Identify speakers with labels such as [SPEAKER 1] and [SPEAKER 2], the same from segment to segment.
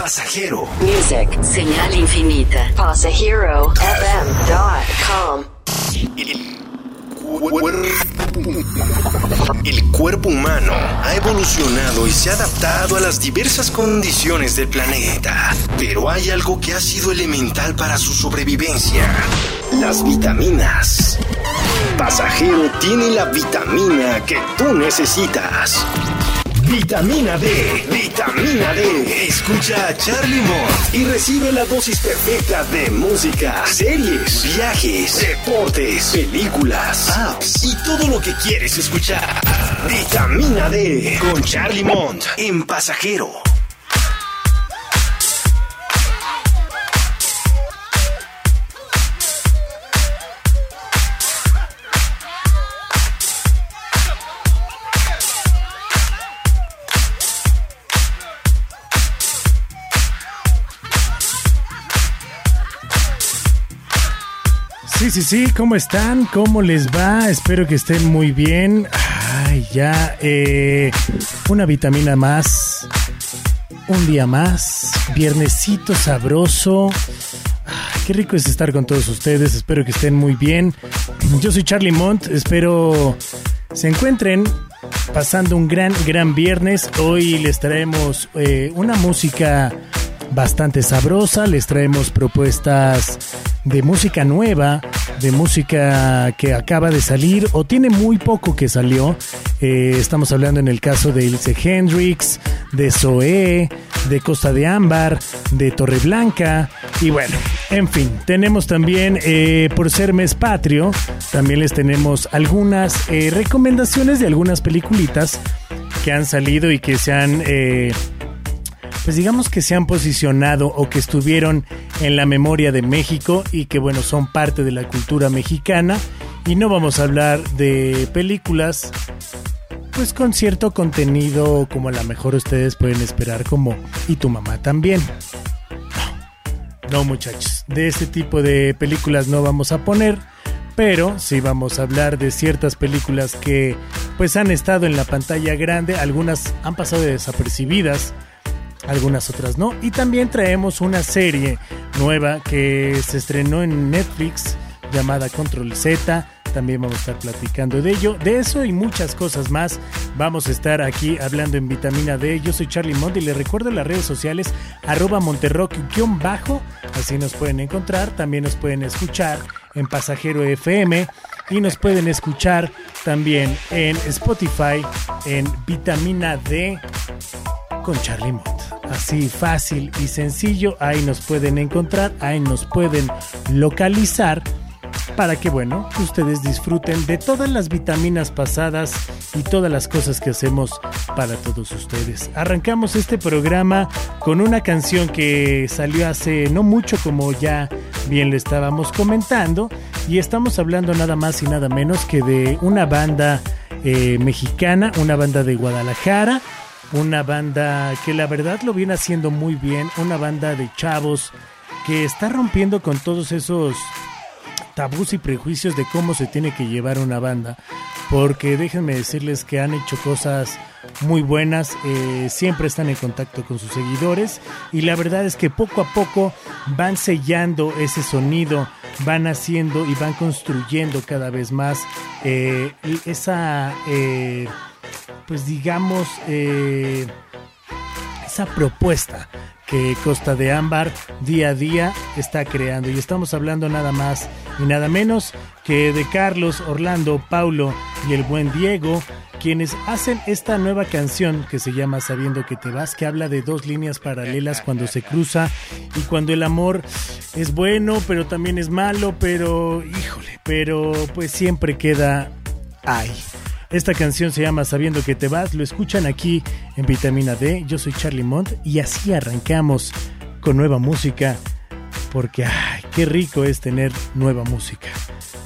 [SPEAKER 1] Pasajero.
[SPEAKER 2] Music, señal infinita. Pasajero.fm.com.
[SPEAKER 1] El cuerpo humano ha evolucionado y se ha adaptado a las diversas condiciones del planeta, pero hay algo que ha sido elemental para su sobrevivencia, las vitaminas. Pasajero tiene la vitamina que tú necesitas. Vitamina D, vitamina D. Escucha a Charlie Mott y recibe la dosis perfecta de música, series, viajes, deportes, películas, apps y todo lo que quieres escuchar. Vitamina D con Charlie Mont en Pasajero.
[SPEAKER 3] Sí, sí, ¿cómo están? ¿Cómo les va? Espero que estén muy bien. Ay, ya, eh, una vitamina más, un día más, viernesito sabroso. Qué rico es estar con todos ustedes, espero que estén muy bien. Yo soy Charlie Mont, espero se encuentren pasando un gran, gran viernes. Hoy les traemos eh, una música bastante sabrosa, les traemos propuestas de música nueva, de música que acaba de salir o tiene muy poco que salió. Eh, estamos hablando en el caso de Ilse Hendrix, de Zoé, de Costa de Ámbar, de Torreblanca y bueno, en fin, tenemos también, eh, por ser mes patrio, también les tenemos algunas eh, recomendaciones de algunas peliculitas que han salido y que se han digamos que se han posicionado o que estuvieron en la memoria de México y que bueno, son parte de la cultura mexicana. Y no vamos a hablar de películas pues con cierto contenido como a lo mejor ustedes pueden esperar como y tu mamá también. No, muchachos, de ese tipo de películas no vamos a poner, pero sí vamos a hablar de ciertas películas que pues han estado en la pantalla grande, algunas han pasado desapercibidas, algunas otras no. Y también traemos una serie nueva que se estrenó en Netflix llamada Control Z. También vamos a estar platicando de ello. De eso y muchas cosas más vamos a estar aquí hablando en Vitamina D. Yo soy Charlie Mont y les recuerdo las redes sociales arroba monterrock-bajo. Así nos pueden encontrar. También nos pueden escuchar en Pasajero FM y nos pueden escuchar también en Spotify en Vitamina D con Charlie Mott. Así fácil y sencillo, ahí nos pueden encontrar, ahí nos pueden localizar para que, bueno, ustedes disfruten de todas las vitaminas pasadas y todas las cosas que hacemos para todos ustedes. Arrancamos este programa con una canción que salió hace no mucho, como ya bien le estábamos comentando, y estamos hablando nada más y nada menos que de una banda eh, mexicana, una banda de Guadalajara, una banda que la verdad lo viene haciendo muy bien, una banda de chavos que está rompiendo con todos esos tabús y prejuicios de cómo se tiene que llevar una banda, porque déjenme decirles que han hecho cosas muy buenas, eh, siempre están en contacto con sus seguidores y la verdad es que poco a poco van sellando ese sonido, van haciendo y van construyendo cada vez más eh, esa... Eh, pues digamos, eh, esa propuesta que Costa de Ámbar día a día está creando. Y estamos hablando nada más y nada menos que de Carlos, Orlando, Paulo y el buen Diego, quienes hacen esta nueva canción que se llama Sabiendo que te vas, que habla de dos líneas paralelas cuando se cruza y cuando el amor es bueno, pero también es malo, pero híjole, pero pues siempre queda ahí. Esta canción se llama Sabiendo que te vas, lo escuchan aquí en Vitamina D. Yo soy Charlie Mont y así arrancamos con nueva música porque ay, qué rico es tener nueva música.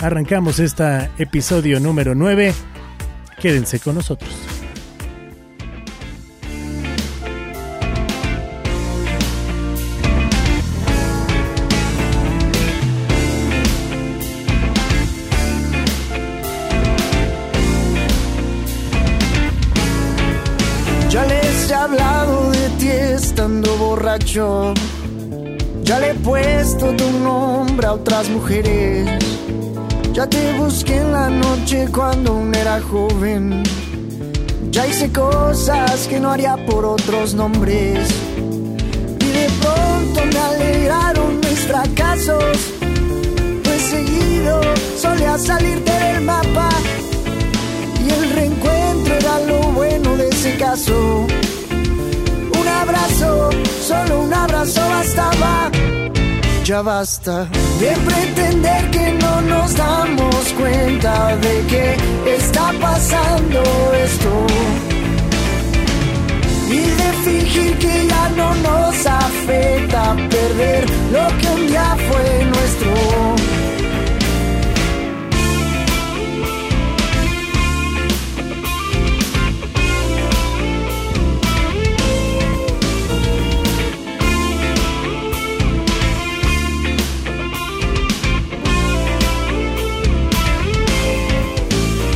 [SPEAKER 3] Arrancamos este episodio número 9. Quédense con nosotros.
[SPEAKER 4] Otras mujeres. Ya te busqué en la noche cuando aún era joven. Ya hice cosas que no haría por otros nombres. Y de pronto me alegraron mis fracasos. Pues seguido solía salirte del mapa. Y el reencuentro era lo bueno de ese caso un abrazo, solo un abrazo bastaba. Ya basta de pretender que no nos damos cuenta de que está pasando esto. Y de fingir que ya no nos afecta perder lo que un día fue nuestro.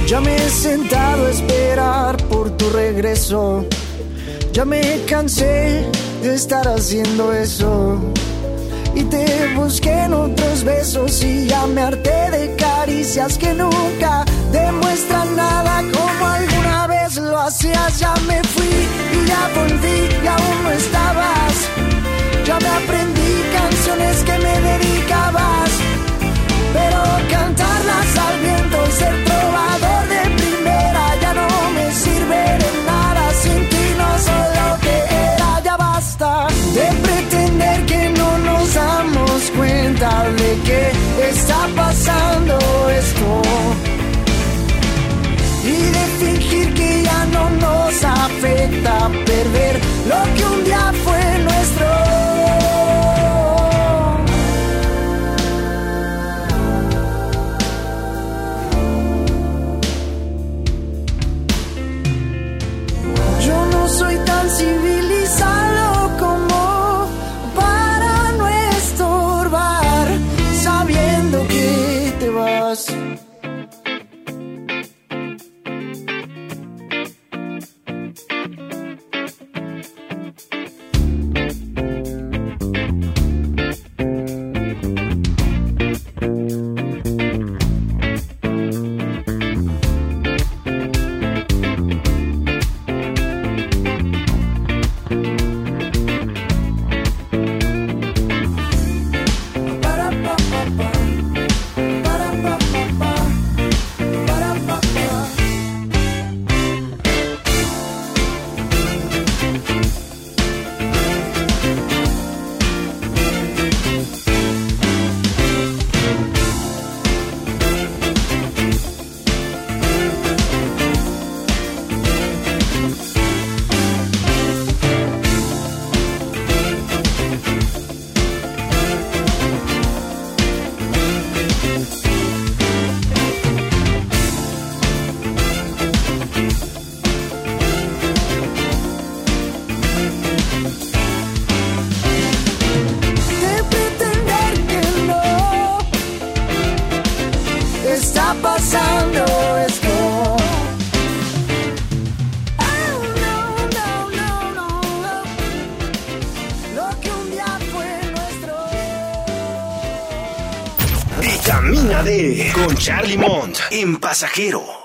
[SPEAKER 4] Ya me he sentado a esperar por tu regreso. Ya me cansé de estar haciendo eso. Y te busqué en otros besos y ya me harté de caricias que nunca demuestran nada como alguna vez lo hacías. Ya me fui y ya volví y aún no estabas. Ya me aprendí canciones que me dedicabas. Pero cantarlas al viento y cuenta de
[SPEAKER 5] Charlie Mont en pasajero.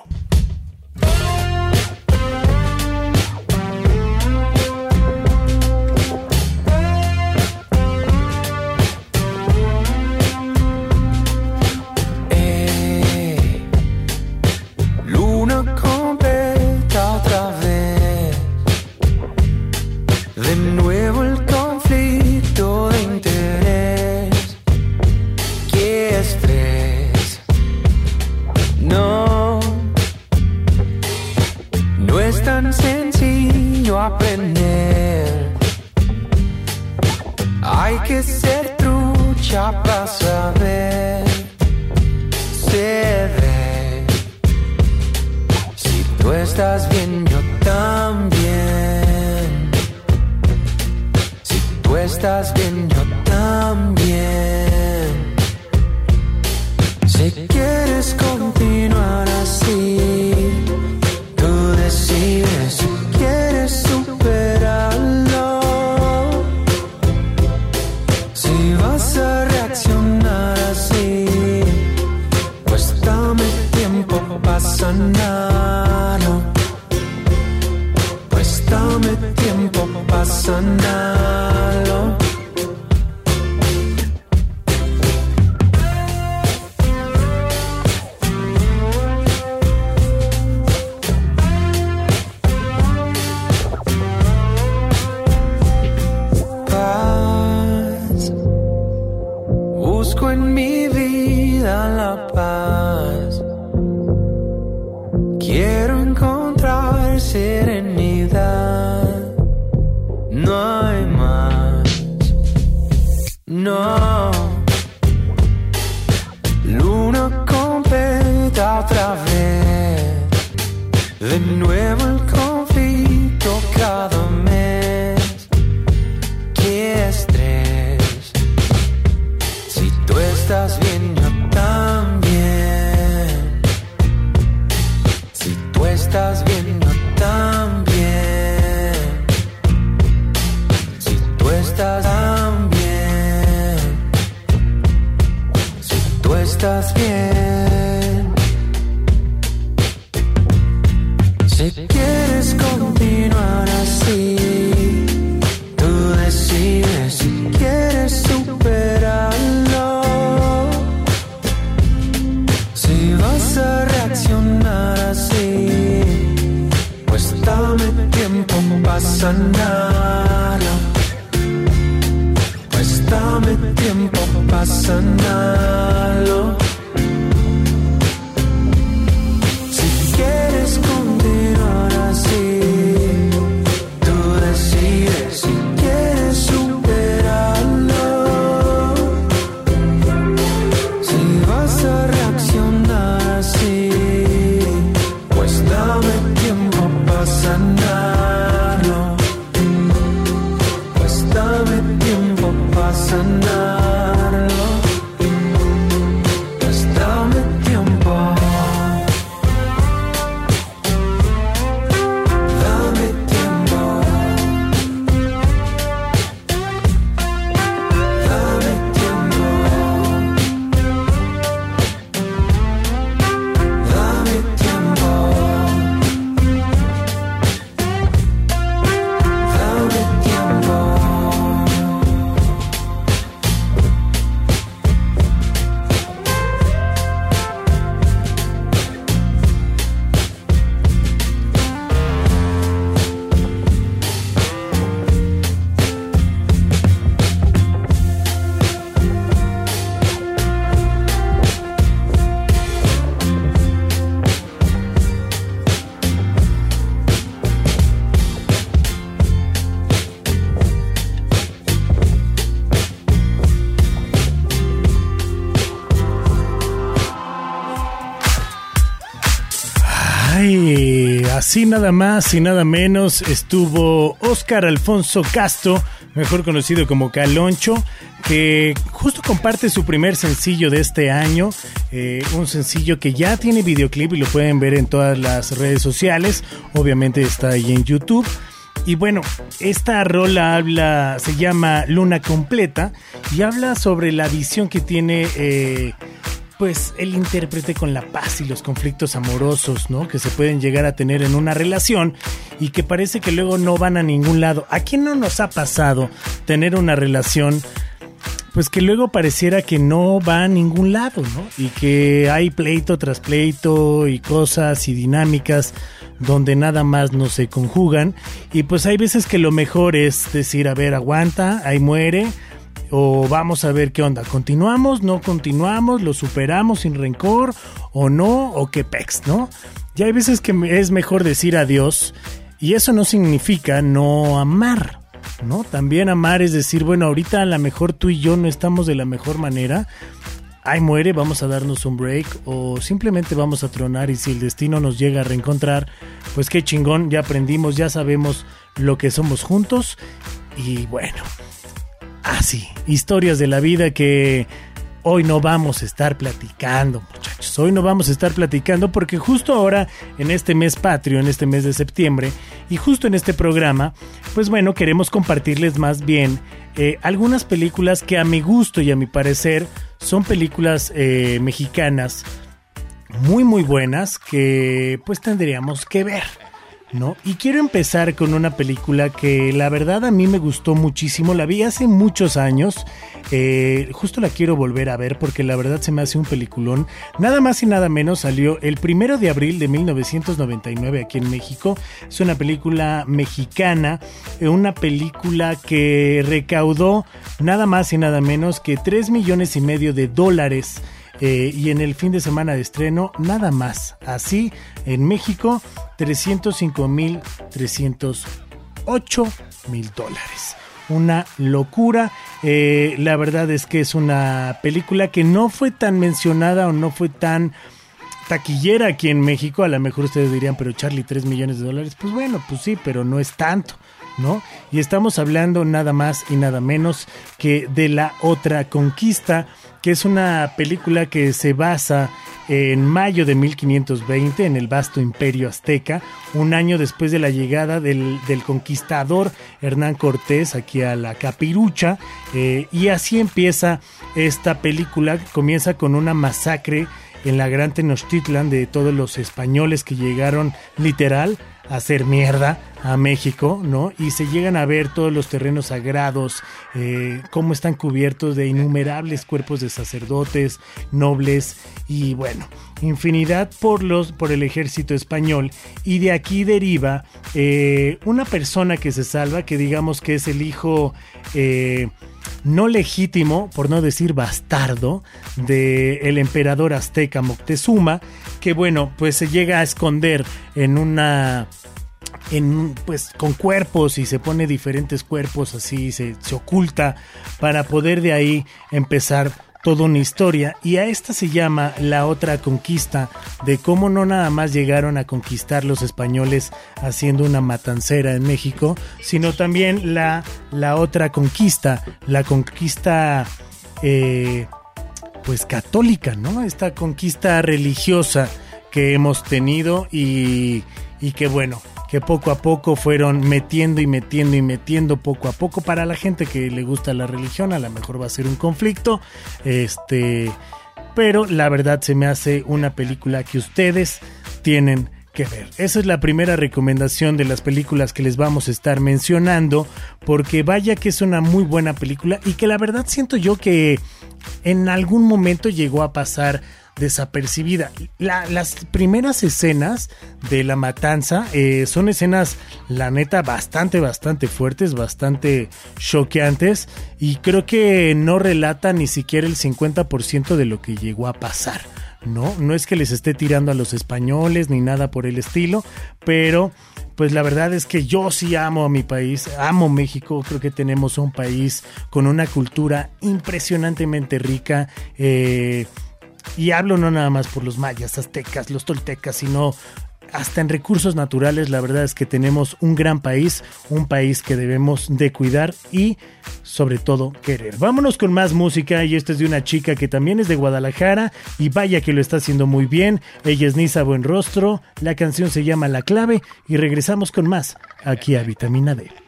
[SPEAKER 6] Estás bien. Si quieres continuar así, tú decides si quieres superarlo.
[SPEAKER 5] Si vas a reaccionar así, pues dame tiempo, no pasa nada. Así
[SPEAKER 3] nada más y nada menos estuvo Oscar Alfonso Castro, mejor conocido como Caloncho, que justo comparte su primer sencillo de este año, eh, un sencillo que ya tiene videoclip y lo pueden ver en todas las redes sociales, obviamente está ahí en YouTube. Y bueno, esta rola habla, se llama Luna Completa y habla sobre la visión que tiene eh, pues el intérprete con la paz y los conflictos amorosos, ¿no? Que se pueden llegar a tener en una relación y que parece que luego no van a ningún lado. ¿A quién no nos ha pasado tener una relación? Pues que luego pareciera que no va a ningún lado, ¿no? Y que hay pleito tras pleito y cosas y dinámicas donde nada más no se conjugan. Y pues hay veces que lo mejor es decir, a ver, aguanta, ahí muere, o vamos a ver qué onda, continuamos, no continuamos, lo superamos sin rencor o no, o qué pex, ¿no? Ya hay veces que es mejor decir adiós y eso no significa no amar, ¿no? También amar es decir, bueno, ahorita a lo mejor tú y yo no estamos de la mejor manera, ay muere, vamos a darnos un break o simplemente vamos a tronar y si el destino nos llega a reencontrar, pues qué chingón, ya aprendimos, ya sabemos lo que somos juntos y bueno. Así, historias de la vida que hoy no vamos a estar platicando, muchachos. Hoy no vamos a estar platicando porque justo ahora, en este mes patrio, en este mes de septiembre, y justo en este programa, pues bueno, queremos compartirles más bien eh, algunas películas que a mi gusto y a mi parecer son películas eh, mexicanas muy muy buenas que pues tendríamos que ver. ¿No? Y quiero empezar con una película que la verdad a mí me gustó muchísimo, la vi hace muchos años, eh, justo la quiero volver a ver porque la verdad se me hace un peliculón, nada más y nada menos salió el primero de abril de 1999 aquí en México, es una película mexicana, eh, una película que recaudó nada más y nada menos que 3 millones y medio de dólares. Eh, y en el fin de semana de estreno, nada más. Así, en México, 305 mil 308 mil dólares. Una locura. Eh, la verdad es que es una película que no fue tan mencionada o no fue tan taquillera aquí en México. A lo mejor ustedes dirían, pero Charlie, 3 millones de dólares. Pues bueno, pues sí, pero no es tanto. ¿No? Y estamos hablando nada más y nada menos que de La Otra Conquista, que es una película que se basa en mayo de 1520 en el vasto imperio azteca, un año después de la llegada del, conquistador Hernán Cortés aquí a la capirucha, eh, y así empieza esta película, comienza con una masacre en la gran Tenochtitlan de todos los españoles que llegaron literal hacer mierda a México, ¿no? Y se llegan a ver todos los terrenos sagrados, eh, cómo están cubiertos de innumerables cuerpos de sacerdotes, nobles y bueno, infinidad por los por el ejército español y de aquí deriva eh, una persona que se salva, que digamos que es el hijo eh, no legítimo, por no decir bastardo, del el emperador azteca Moctezuma, que bueno, pues se llega a esconder en una en pues con cuerpos y se pone diferentes cuerpos así se, se oculta para poder de ahí empezar toda una historia y a esta se llama la otra conquista de cómo no nada más llegaron a conquistar los españoles haciendo una matancera en México, sino también la, la otra conquista, la conquista eh, pues católica, ¿no? Esta conquista religiosa que hemos tenido y, y que bueno, que poco a poco fueron metiendo y metiendo y metiendo poco a poco para la gente que le gusta la religión, a lo mejor va a ser un conflicto, este, pero la verdad se me hace una película que ustedes tienen que ver. Esa es la primera recomendación de las películas que les vamos a estar mencionando, porque vaya que es una muy buena película y que la verdad siento yo que en algún momento llegó a pasar desapercibida. las primeras escenas de la matanza eh, son escenas, la neta, bastante, bastante fuertes, bastante choqueantes y creo que no relata ni siquiera el 50% de lo que llegó a pasar. No, no es que les esté tirando a los españoles ni nada por el estilo, pero pues la verdad es que yo sí amo a mi país, amo México, creo que tenemos un país con una cultura impresionantemente rica. Eh, y hablo no nada más por los mayas, aztecas, los toltecas, sino hasta en recursos naturales, la verdad es que tenemos un gran país, un país que debemos de cuidar y sobre todo querer. Vámonos con más música y esta es de una chica que también es de Guadalajara y vaya que lo está haciendo muy bien. Ella es Nisa Buenrostro, la canción se llama La Clave y regresamos con más aquí a Vitamina D.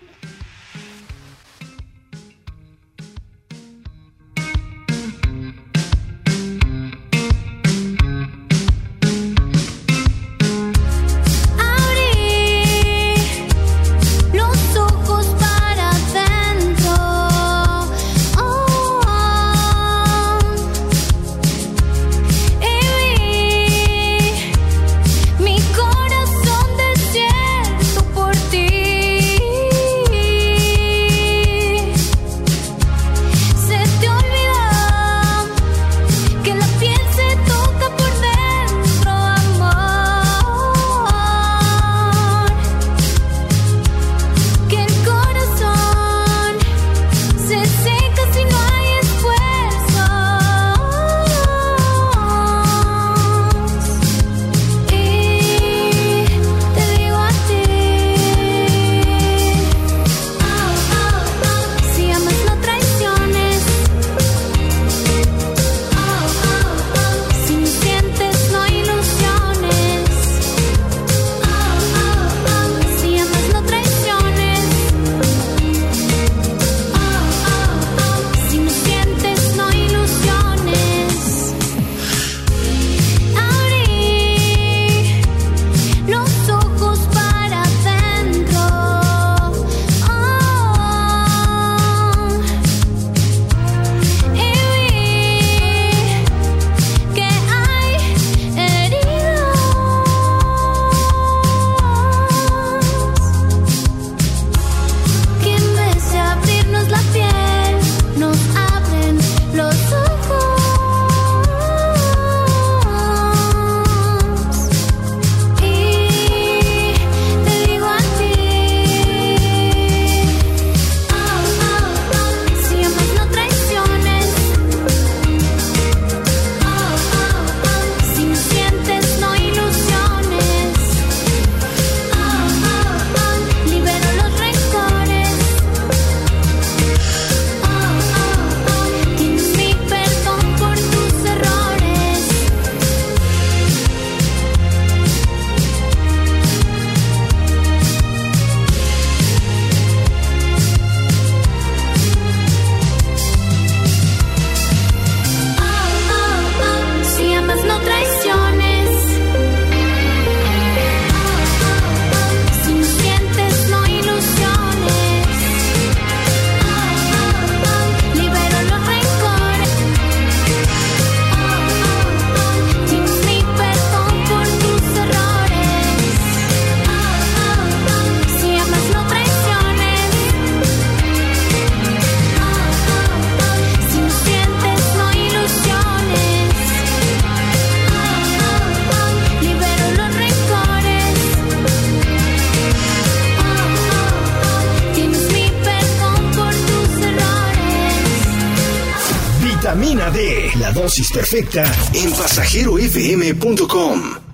[SPEAKER 1] dosis perfecta en pasajerofm.com.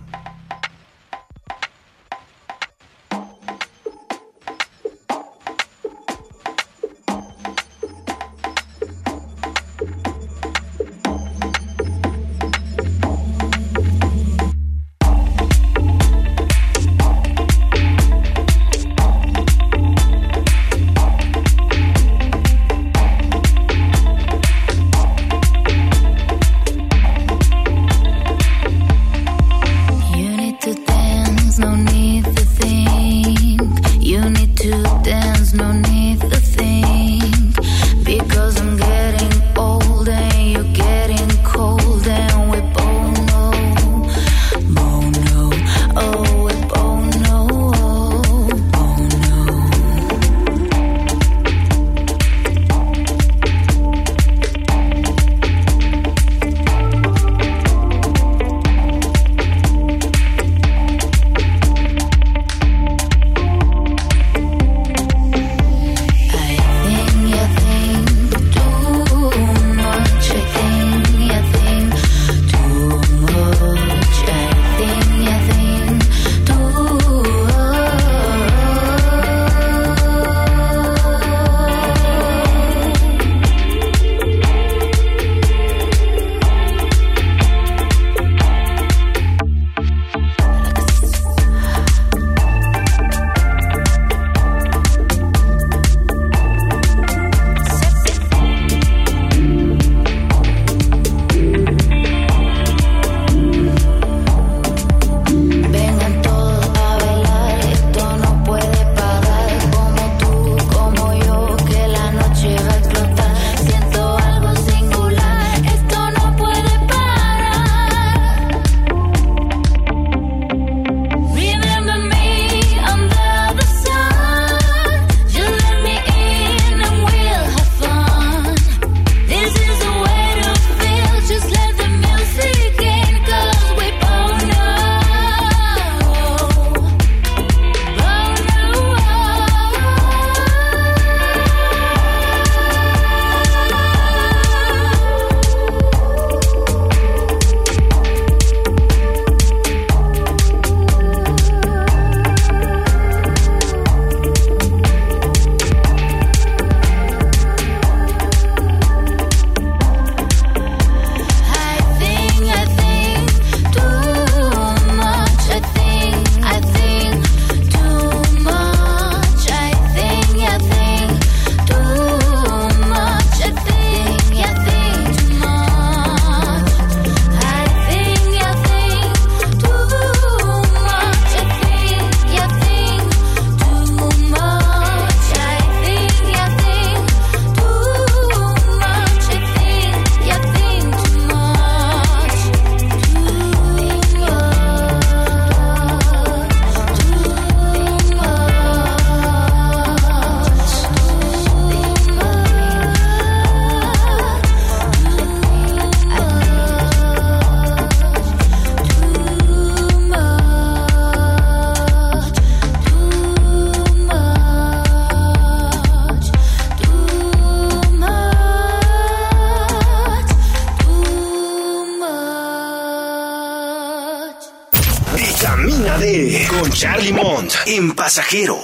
[SPEAKER 1] en pasajero.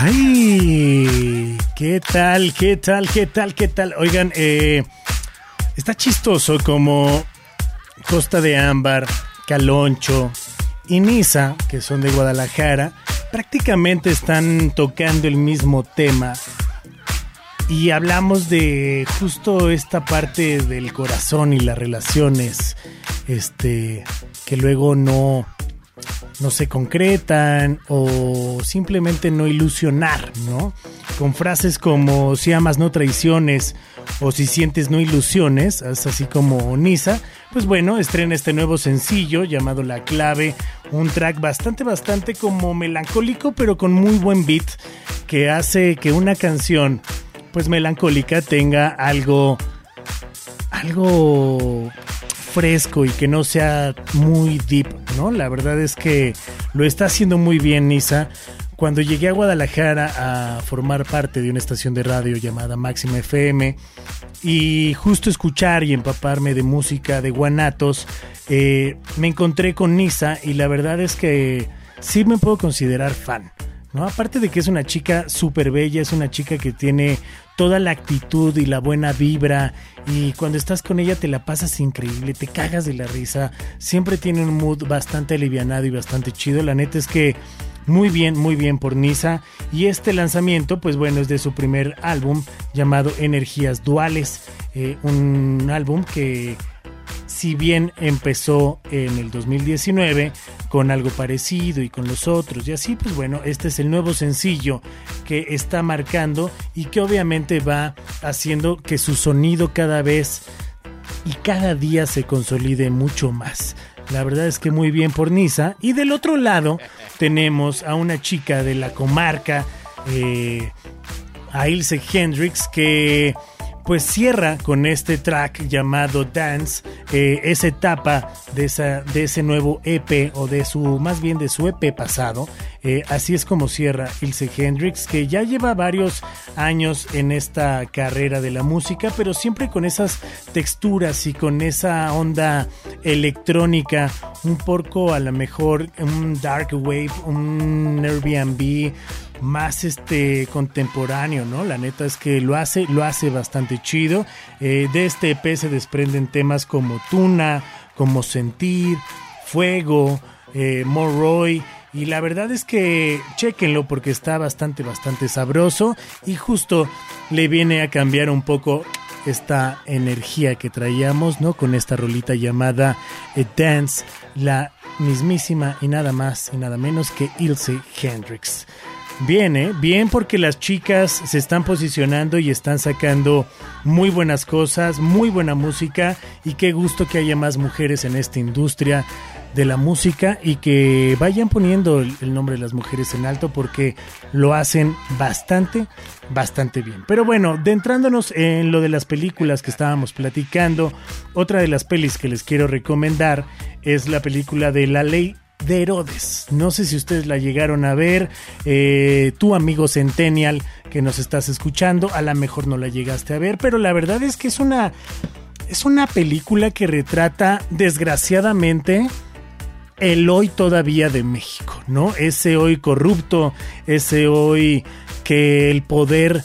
[SPEAKER 3] Ay, ¿qué tal? ¿Qué tal? ¿Qué tal? ¿Qué tal? Oigan, eh, está chistoso como Costa de Ámbar, Caloncho y Niza, que son de Guadalajara, prácticamente están tocando el mismo tema y hablamos de justo esta parte del corazón y las relaciones este que luego no no se concretan o simplemente no ilusionar, ¿no? Con frases como si amas no traiciones o si sientes no ilusiones, así como Nisa, pues bueno, estrena este nuevo sencillo llamado La Clave, un track bastante, bastante como melancólico, pero con muy buen beat, que hace que una canción, pues melancólica, tenga algo, algo fresco y que no sea muy deep, ¿no? La verdad es que lo está haciendo muy bien Nisa. Cuando llegué a Guadalajara a formar parte de una estación de radio llamada Máxima FM y justo escuchar y empaparme de música de guanatos, eh, me encontré con Nisa y la verdad es que sí me puedo considerar fan. ¿no? Aparte de que es una chica súper bella, es una chica que tiene toda la actitud y la buena vibra y cuando estás con ella te la pasas increíble, te cagas de la risa, siempre tiene un mood bastante alivianado y bastante chido, la neta es que muy bien, muy bien por Nisa y este lanzamiento pues bueno es de su primer álbum llamado Energías Duales, eh, un álbum que si bien empezó en el 2019 con algo parecido y con los otros y así, pues bueno, este es el nuevo sencillo que está marcando y que obviamente va haciendo que su sonido cada vez y cada día se consolide mucho más. La verdad es que muy bien por Nisa. Y del otro lado tenemos a una chica de la comarca, eh, a Ilse Hendrix, que pues cierra con este track llamado Dance, eh, esa etapa de, esa, de ese nuevo EP o de su, más bien de su EP pasado. Eh, así es como cierra Ilse Hendrix, que ya lleva varios años en esta carrera de la música, pero siempre con esas texturas y con esa onda electrónica, un poco a lo mejor un dark wave, un Airbnb, más este contemporáneo, ¿no? La neta es que lo hace, lo hace bastante chido. Eh, de este EP se desprenden temas como Tuna, como Sentir, Fuego, eh, Morroy. Y la verdad es que chequenlo porque está bastante, bastante sabroso. Y justo le viene a cambiar un poco esta energía que traíamos, ¿no? Con esta rolita llamada eh, Dance, la mismísima y nada más y nada menos que Ilse Hendrix. Bien, ¿eh? Bien porque las chicas se están posicionando y están sacando muy buenas cosas, muy buena música y qué gusto que haya más mujeres en esta industria de la música y que vayan poniendo el, nombre de las mujeres en alto porque lo hacen bastante, bastante bien. Pero bueno, entrándonos en lo de las películas que estábamos platicando, otra de las pelis que les quiero recomendar es la película de La Ley de Herodes. No sé si ustedes la llegaron a ver, eh, tu amigo Centennial que nos estás escuchando, a lo mejor no la llegaste a ver, pero la verdad es que es una, es una película que retrata desgraciadamente el hoy todavía de México, ¿no? Ese hoy corrupto, ese hoy que el poder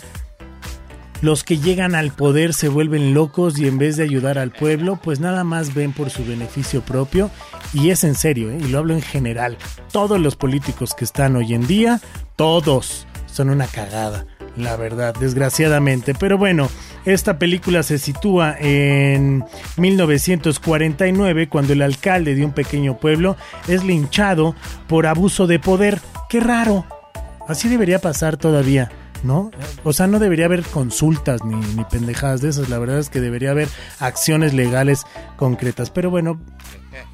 [SPEAKER 3] los que llegan al poder se vuelven locos y en vez de ayudar al pueblo, pues nada más ven por su beneficio propio. Y es en serio, ¿eh? y lo hablo en general. Todos los políticos que están hoy en día, todos son una cagada, la verdad, desgraciadamente. Pero bueno, esta película se sitúa en 1949 cuando el alcalde de un pequeño pueblo es linchado por abuso de poder. Qué raro. Así debería pasar todavía. ¿no? O sea, no debería haber consultas ni, ni pendejadas de esas, la verdad es que debería haber acciones legales concretas. Pero bueno,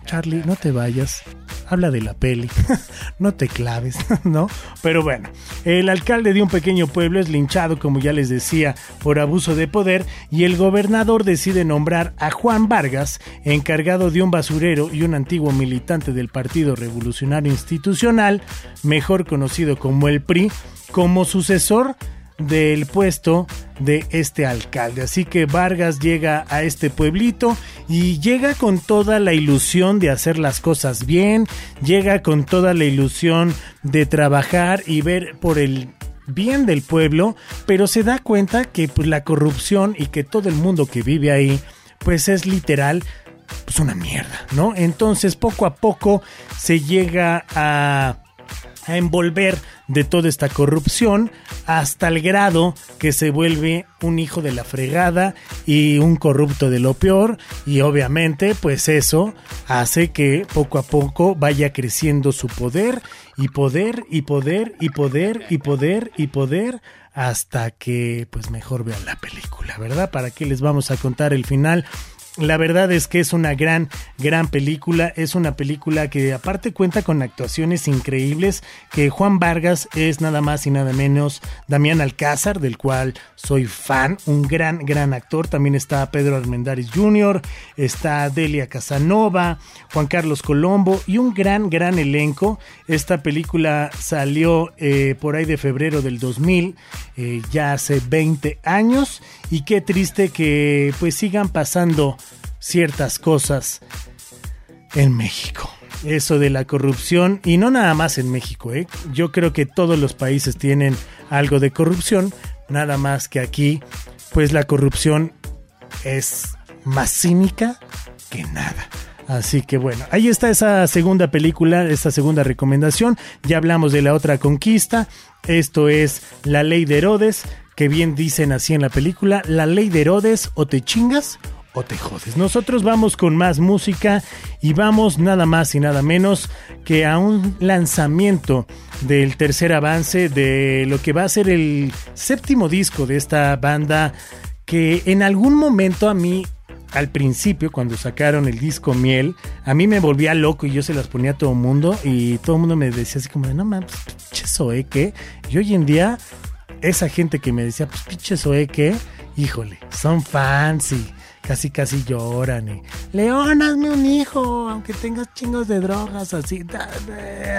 [SPEAKER 3] Charlie, no te vayas. Habla de la peli. no te claves, ¿no? Pero bueno, el alcalde de un pequeño pueblo es linchado, como ya les decía, por abuso de poder y el gobernador decide nombrar a Juan Vargas, encargado de un basurero y un antiguo militante del Partido Revolucionario Institucional, mejor conocido como el PRI, como sucesor del puesto de este alcalde. Así que Vargas llega a este pueblito y llega con toda la ilusión de hacer las cosas bien, llega con toda la ilusión de trabajar y ver por el bien del pueblo, pero se da cuenta que pues, la corrupción y que todo el mundo que vive ahí pues es literal pues una mierda, ¿no? Entonces poco a poco se llega a a envolver de toda esta corrupción hasta el grado que se vuelve un hijo de la fregada y un corrupto de lo peor y obviamente pues eso hace que poco a poco vaya creciendo su poder y poder y poder y poder y poder y poder hasta que pues mejor vean la película, ¿verdad? ¿Para qué les vamos a contar el final? La verdad es que es una gran, gran película. Es una película que aparte cuenta con actuaciones increíbles. Que Juan Vargas es nada más y nada menos Damián Alcázar, del cual soy fan. Un gran, gran actor. También está Pedro Armendáriz Jr., está Delia Casanova, Juan Carlos Colombo y un gran, gran elenco. Esta película salió eh, por ahí de febrero del 2000, eh, ya hace 20 años. Y qué triste que pues sigan pasando ciertas cosas en México. Eso de la corrupción, y no nada más en México, ¿eh? yo creo que todos los países tienen algo de corrupción, nada más que aquí, pues la corrupción es más cínica que nada. Así que bueno, ahí está esa segunda película, esta segunda recomendación. Ya hablamos de la otra conquista. Esto es La Ley de Herodes, que bien dicen así en la película, La Ley de Herodes o te chingas o te jodes. Nosotros vamos con más música y vamos nada más y nada menos que a un lanzamiento del tercer avance de lo que va a ser el séptimo disco de esta banda que en algún momento a mí al principio, cuando sacaron el disco Miel, a mí me volvía loco y yo se las ponía a todo el mundo y todo el mundo me decía así como, no mames, pinche Zoe, ¿qué? Y hoy en día, esa gente que me decía, pues pinche Zoe, ¿qué? Híjole, son fans y casi casi lloran y, León, hazme un hijo, aunque tengas chingos de drogas, así,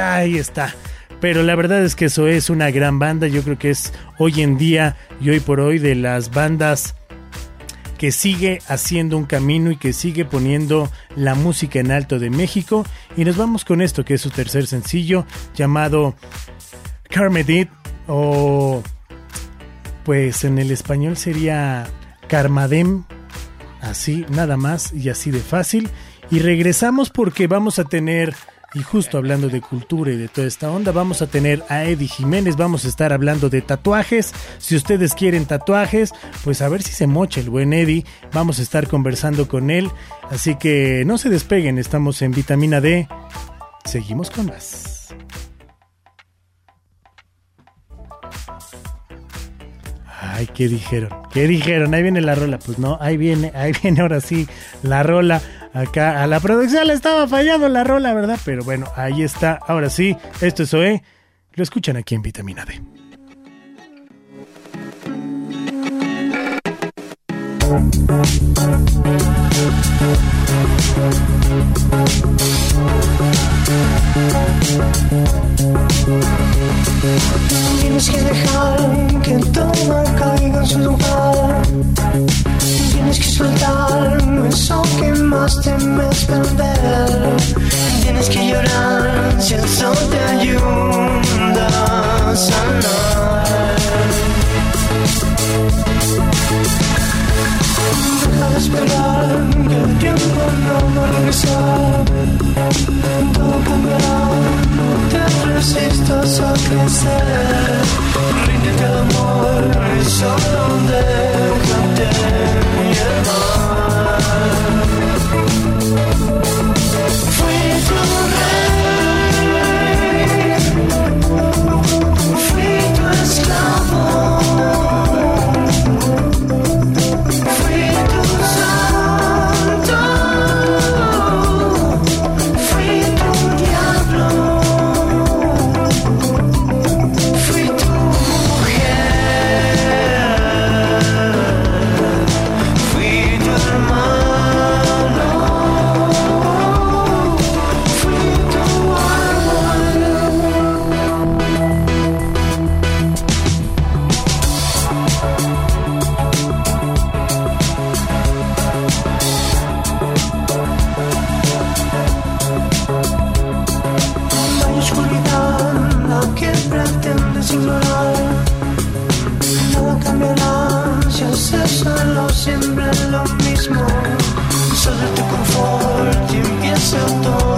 [SPEAKER 3] ahí está. Pero la verdad es que eso es una gran banda, yo creo que es hoy en día y hoy por hoy de las bandas que sigue haciendo un camino y que sigue poniendo la música en alto de México. Y nos vamos con esto, que es su tercer sencillo, llamado Carmedit, o pues en el español sería Carmadem, así, nada más y así de fácil. Y regresamos porque vamos a tener y justo hablando de cultura y de toda esta onda, vamos a tener a Eddie Jiménez, vamos a estar hablando de tatuajes. Si ustedes quieren tatuajes, pues a ver si se mocha el buen Eddie. Vamos a estar conversando con él. Así que no se despeguen, estamos en vitamina D. Seguimos con más. Ay, ¿qué dijeron? ¿Qué dijeron? Ahí viene la rola. Pues no, ahí viene, ahí viene ahora sí la rola. Acá a la producción le estaba fallando la rola, ¿verdad? Pero bueno, ahí está. Ahora sí, esto es OE. Lo escuchan aquí en Vitamina D.
[SPEAKER 7] Tienes que dejar que todo caiga en su lugar. Tienes que soltar eso que más temes perder. Tienes que llorar si el sol te ayuda a sanar. De esperar que el tiempo no va a regresar. Todo cambiará, no te resistas a crecer. Ríndete al amor y solo déjate llevar. Fui tu rey, fui tu esclavo. Solo te confort y empieza todo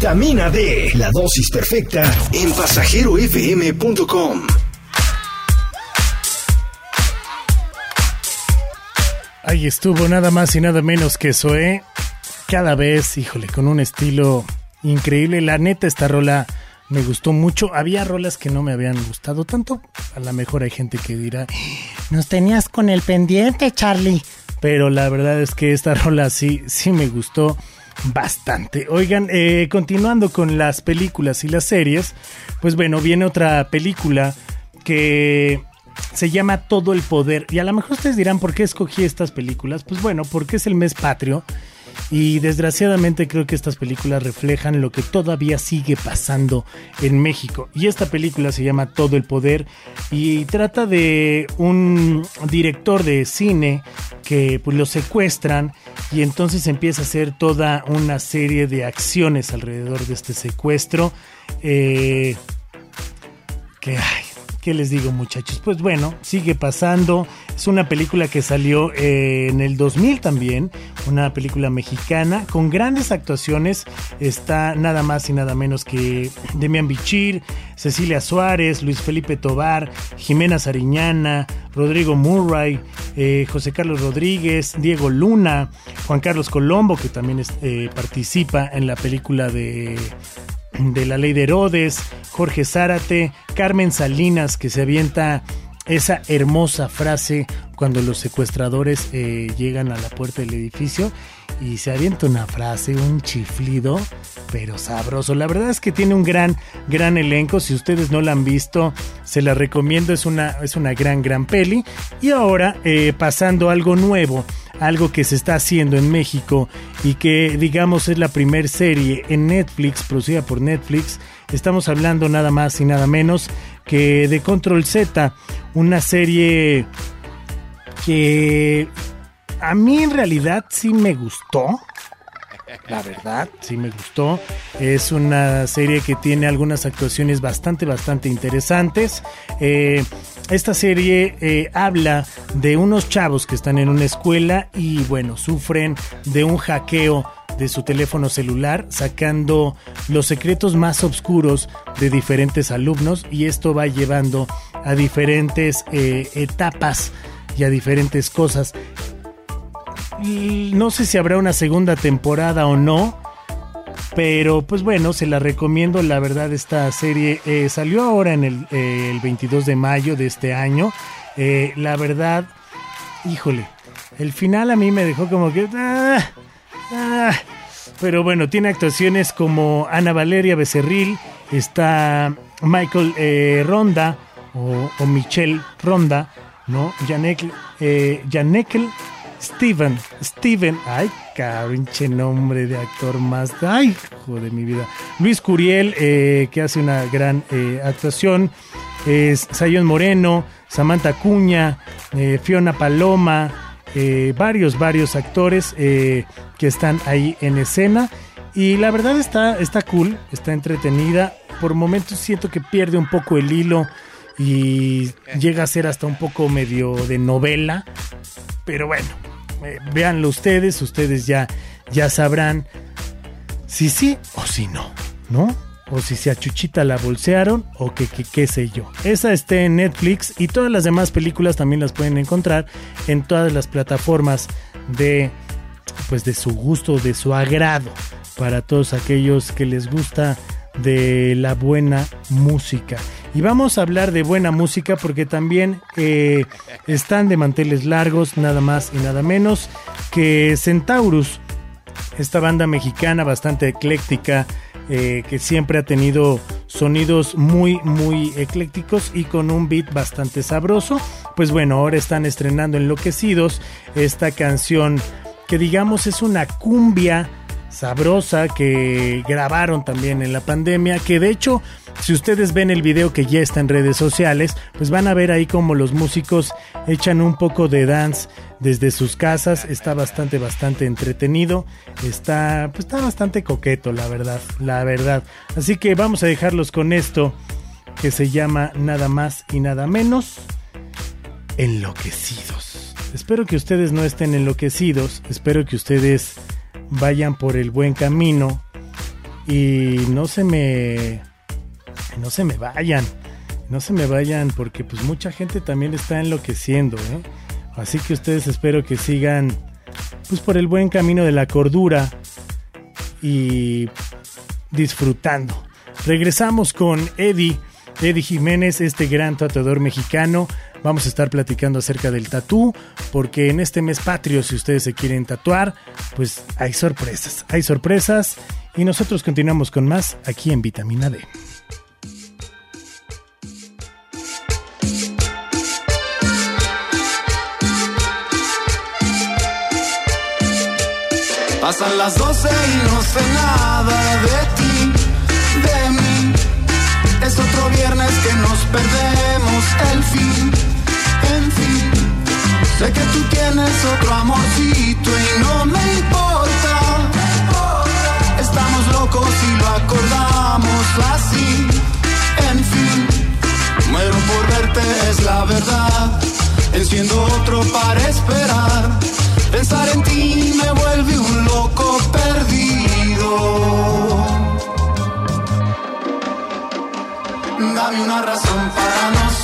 [SPEAKER 1] Vitamina D, la dosis perfecta en pasajerofm.com.
[SPEAKER 3] Ahí estuvo nada más y nada menos que Zoé. Cada vez, híjole, con un estilo increíble. La neta, esta rola me gustó mucho. Había rolas que no me habían gustado tanto. A lo mejor hay gente que dirá, nos tenías con el pendiente, Charlie. Pero la verdad es que esta rola sí, sí me gustó bastante. Oigan, eh, continuando con las películas y las series, pues bueno, viene otra película que se llama Todo el Poder. Y a lo mejor ustedes dirán, ¿por qué escogí estas películas? Pues bueno, porque es el mes patrio. Y desgraciadamente creo que estas películas reflejan lo que todavía sigue pasando en México. Y esta película se llama Todo el Poder y trata de un director de cine que pues, lo secuestran y entonces empieza a hacer toda una serie de acciones alrededor de este secuestro. Eh, que ay, ¿Qué les digo muchachos? Pues bueno, sigue pasando. Es una película que salió eh, en el 2000 también, una película mexicana con grandes actuaciones. Está nada más y nada menos que Demian Bichir, Cecilia Suárez, Luis Felipe Tobar, Jimena Sariñana, Rodrigo Murray, eh, José Carlos Rodríguez, Diego Luna, Juan Carlos Colombo, que también eh, participa en la película de de la ley de Herodes, Jorge Zárate, Carmen Salinas, que se avienta esa hermosa frase cuando los secuestradores eh, llegan a la puerta del edificio y se avienta una frase, un chiflido, pero sabroso. La verdad es que tiene un gran, gran elenco. Si ustedes no la han visto, se la recomiendo. Es una, es una gran, gran peli. Y ahora, eh, pasando algo nuevo, algo que se está haciendo en México y que, digamos, es la primer serie en Netflix, producida por Netflix. Estamos hablando nada más y nada menos que de Control Z, una serie que a mí en realidad sí me gustó. La verdad, sí me gustó. Es una serie que tiene algunas actuaciones bastante, bastante interesantes. Eh, esta serie eh, habla de unos chavos que están en una escuela y bueno, sufren de un hackeo de su teléfono celular, sacando los secretos más oscuros de diferentes alumnos y esto va llevando a diferentes eh, etapas y a diferentes cosas no sé si habrá una segunda temporada o no. Pero pues bueno, se la recomiendo. La verdad, esta serie eh, salió ahora en el, 22 de mayo de este año. Eh, la verdad, híjole, el final a mí me dejó como que... Ah, ah. pero bueno, tiene actuaciones como Ana Valeria Becerril, está Michael eh, Ronda o, Michelle Ronda, ¿no? Janekel, Steven, Steven, ay, carinche nombre de actor más, ay, joder mi vida. Luis Curiel, eh, que hace una gran eh, actuación, Sayón Moreno, Samantha Cuña, eh, Fiona Paloma, varios, varios actores que están ahí en escena. Y la verdad está, está cool, está entretenida. Por momentos siento que pierde un poco el hilo y llega a ser hasta un poco medio de novela, pero bueno, eh, véanlo ustedes, ustedes ya, ya sabrán si sí o si no, ¿no? O si se a Chuchita la bolsearon o que, qué sé yo. Esa está en Netflix y todas las demás películas también las pueden encontrar en todas las plataformas de pues de su gusto, de su agrado para todos aquellos que les gusta de la buena música. Y vamos a hablar de buena música porque también eh, están de manteles largos, nada más y nada menos que Centaurus, esta banda mexicana bastante ecléctica. Eh, que siempre ha tenido sonidos muy muy eclécticos y con un beat bastante sabroso pues bueno ahora están estrenando enloquecidos esta canción que digamos es una cumbia sabrosa que grabaron también en la pandemia, que de hecho, si ustedes ven el video que ya está en redes sociales, pues van a ver ahí como los músicos echan un poco de dance desde sus casas, está bastante, bastante entretenido, está, pues está bastante coqueto, la verdad, la verdad. Así que vamos a dejarlos con esto que se llama nada más y nada menos enloquecidos. Espero que ustedes no estén enloquecidos, espero que ustedes vayan por el buen camino y no se me no se me vayan no se me vayan porque pues mucha gente también está enloqueciendo ¿eh? así que ustedes espero que sigan pues por el buen camino de la cordura y disfrutando regresamos con Eddie Eddie Jiménez este gran tatuador mexicano Vamos a estar platicando acerca del tatú, porque en este mes patrio, si ustedes se quieren tatuar, pues hay sorpresas, hay sorpresas. Y nosotros continuamos con más aquí en Vitamina D.
[SPEAKER 8] Pasan las 12 y no sé nada de ti. Es otro viernes que nos perdemos el fin en fin. Sé que tú tienes otro amorcito y no me importa. Estamos locos y lo acordamos así. En fin, muero por verte, es la verdad. Enciendo otro para esperar. Pensar en ti me vuelve un loco perdido. Dame una razón para no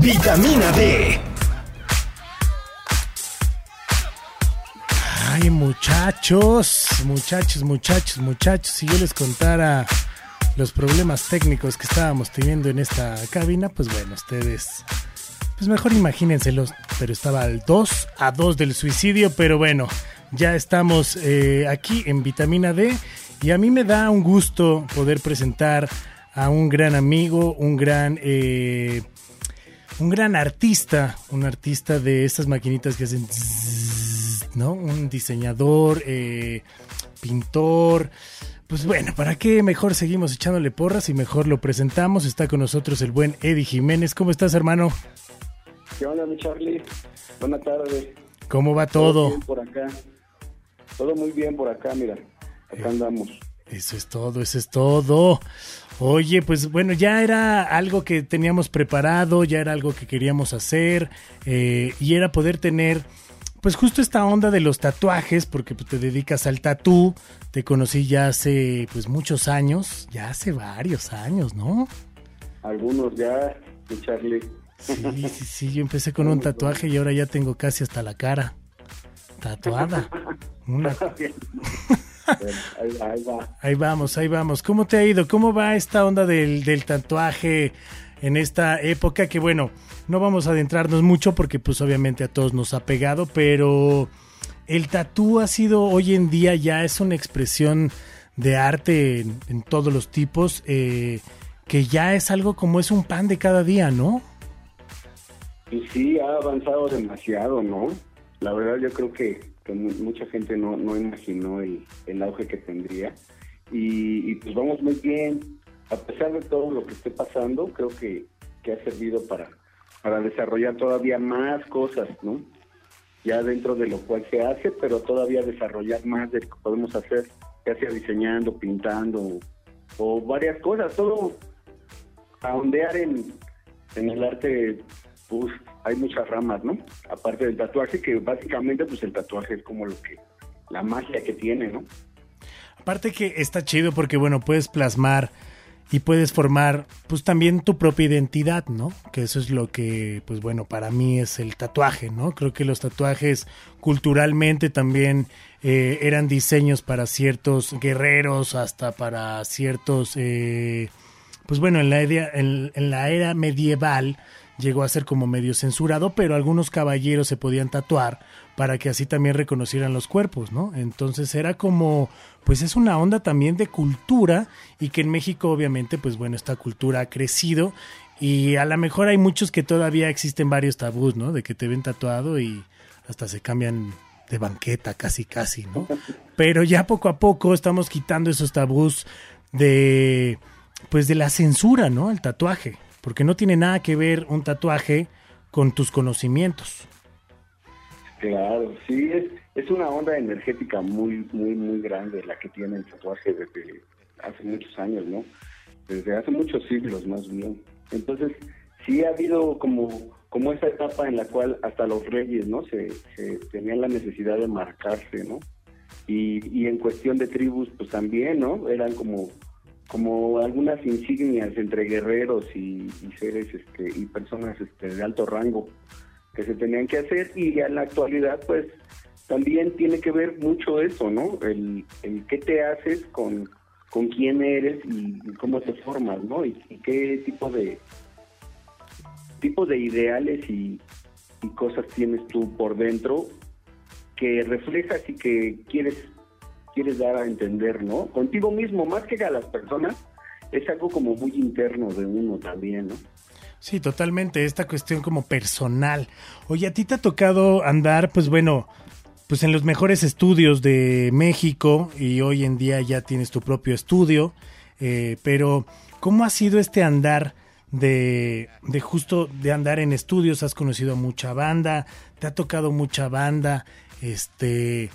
[SPEAKER 1] vitamina. D.
[SPEAKER 3] Ay, muchachos, muchachos, muchachos, muchachos, si yo les contara los problemas técnicos que estábamos teniendo en esta cabina, pues bueno, ustedes, pues mejor imagínenselos, pero estaba al 2 a 2 del suicidio, pero bueno, ya estamos eh, aquí en Vitamina D y a mí me da un gusto poder presentar a un gran amigo, un gran... Eh, un gran artista, un artista de estas maquinitas que hacen, ¿no? Un diseñador, eh, pintor. Pues bueno, ¿para qué mejor seguimos echándole porras y mejor lo presentamos? Está con nosotros el buen Eddie Jiménez. ¿Cómo estás, hermano?
[SPEAKER 9] ¿Qué onda, mi Charlie? Buenas tardes.
[SPEAKER 3] ¿Cómo va todo?
[SPEAKER 9] bien por acá. Todo muy bien por acá, mira. Acá andamos.
[SPEAKER 3] Eso es todo, eso es todo. Oye, pues bueno, ya era algo que teníamos preparado, ya era algo que queríamos hacer eh, y era poder tener, pues justo esta onda de los tatuajes, porque pues, te dedicas al tatú, te conocí ya hace pues muchos años, ya hace varios años, ¿no?
[SPEAKER 9] Algunos ya, Charlie.
[SPEAKER 3] Sí, sí, sí, yo empecé con un tatuaje y ahora ya tengo casi hasta la cara tatuada. Una...
[SPEAKER 9] ahí, va, ahí va.
[SPEAKER 3] Ahí vamos, ahí vamos. ¿Cómo te ha ido? ¿Cómo va esta onda del, del tatuaje en esta época? Que bueno, no vamos a adentrarnos mucho porque pues obviamente a todos nos ha pegado, pero el tatú ha sido hoy en día ya es una expresión de arte en, en todos los tipos, eh, que ya es algo como es un pan de cada día, ¿no?
[SPEAKER 9] Sí, ha avanzado demasiado, ¿no? La verdad yo creo que, que mu- mucha gente no, no imaginó el, el auge que tendría. Y, pues vamos muy bien. A pesar de todo lo que esté pasando, creo que, que ha servido para, para desarrollar todavía más cosas, ¿no? Ya dentro de lo cual se hace, pero todavía desarrollar más de lo que podemos hacer, ya sea diseñando, pintando o varias cosas. Todo a ondear en, en el arte, pues hay muchas ramas, ¿no? Aparte del tatuaje, que básicamente pues el tatuaje es como lo que, la magia que tiene, ¿no?
[SPEAKER 3] Aparte que está chido porque, bueno, puedes plasmar y puedes formar, pues también tu propia identidad, ¿no? Que eso es lo que, pues bueno, para mí es el tatuaje, ¿no? Creo que los tatuajes culturalmente también eh, eran diseños para ciertos guerreros, hasta para ciertos, eh, pues bueno, en la, en la era medieval llegó a ser como medio censurado, pero algunos caballeros se podían tatuar para que así también reconocieran los cuerpos, ¿no? Entonces era como, pues es una onda también de cultura y que en México obviamente, pues bueno, esta cultura ha crecido y a lo mejor hay muchos que todavía existen varios tabús, ¿no? De que te ven tatuado y hasta se cambian de banqueta casi casi, ¿no? Pero ya poco a poco estamos quitando esos tabús de, pues de la censura, ¿no? El tatuaje, porque no tiene nada que ver un tatuaje con tus conocimientos.
[SPEAKER 9] Claro, sí, es, es una onda energética muy, muy, muy grande la que tiene el tatuaje desde hace muchos años, ¿no? Desde hace muchos siglos más bien. Entonces, sí ha habido como, como esa etapa en la cual hasta los reyes, ¿no? Se, se tenían la necesidad de marcarse, ¿no? Y, y en cuestión de tribus, pues también, ¿no? Eran como, como algunas insignias entre guerreros y, seres este, y personas este, de alto rango que se tenían que hacer y en la actualidad pues también tiene que ver mucho eso, ¿no? El, el qué te haces con, con quién eres y, cómo te formas, ¿no? Y, y qué tipo de tipo de ideales y, y cosas tienes tú por dentro que reflejas y que quieres quieres dar a entender, ¿no? Contigo mismo, más que a las personas, es algo como muy interno de uno también, ¿no?
[SPEAKER 3] Sí, totalmente, esta cuestión como personal. Oye, a ti te ha tocado andar, pues bueno, pues en los mejores estudios de México y hoy en día ya tienes tu propio estudio, eh, pero ¿cómo ha sido este andar de, de justo de andar en estudios? ¿Has conocido a mucha banda? ¿Te ha tocado mucha banda? Este,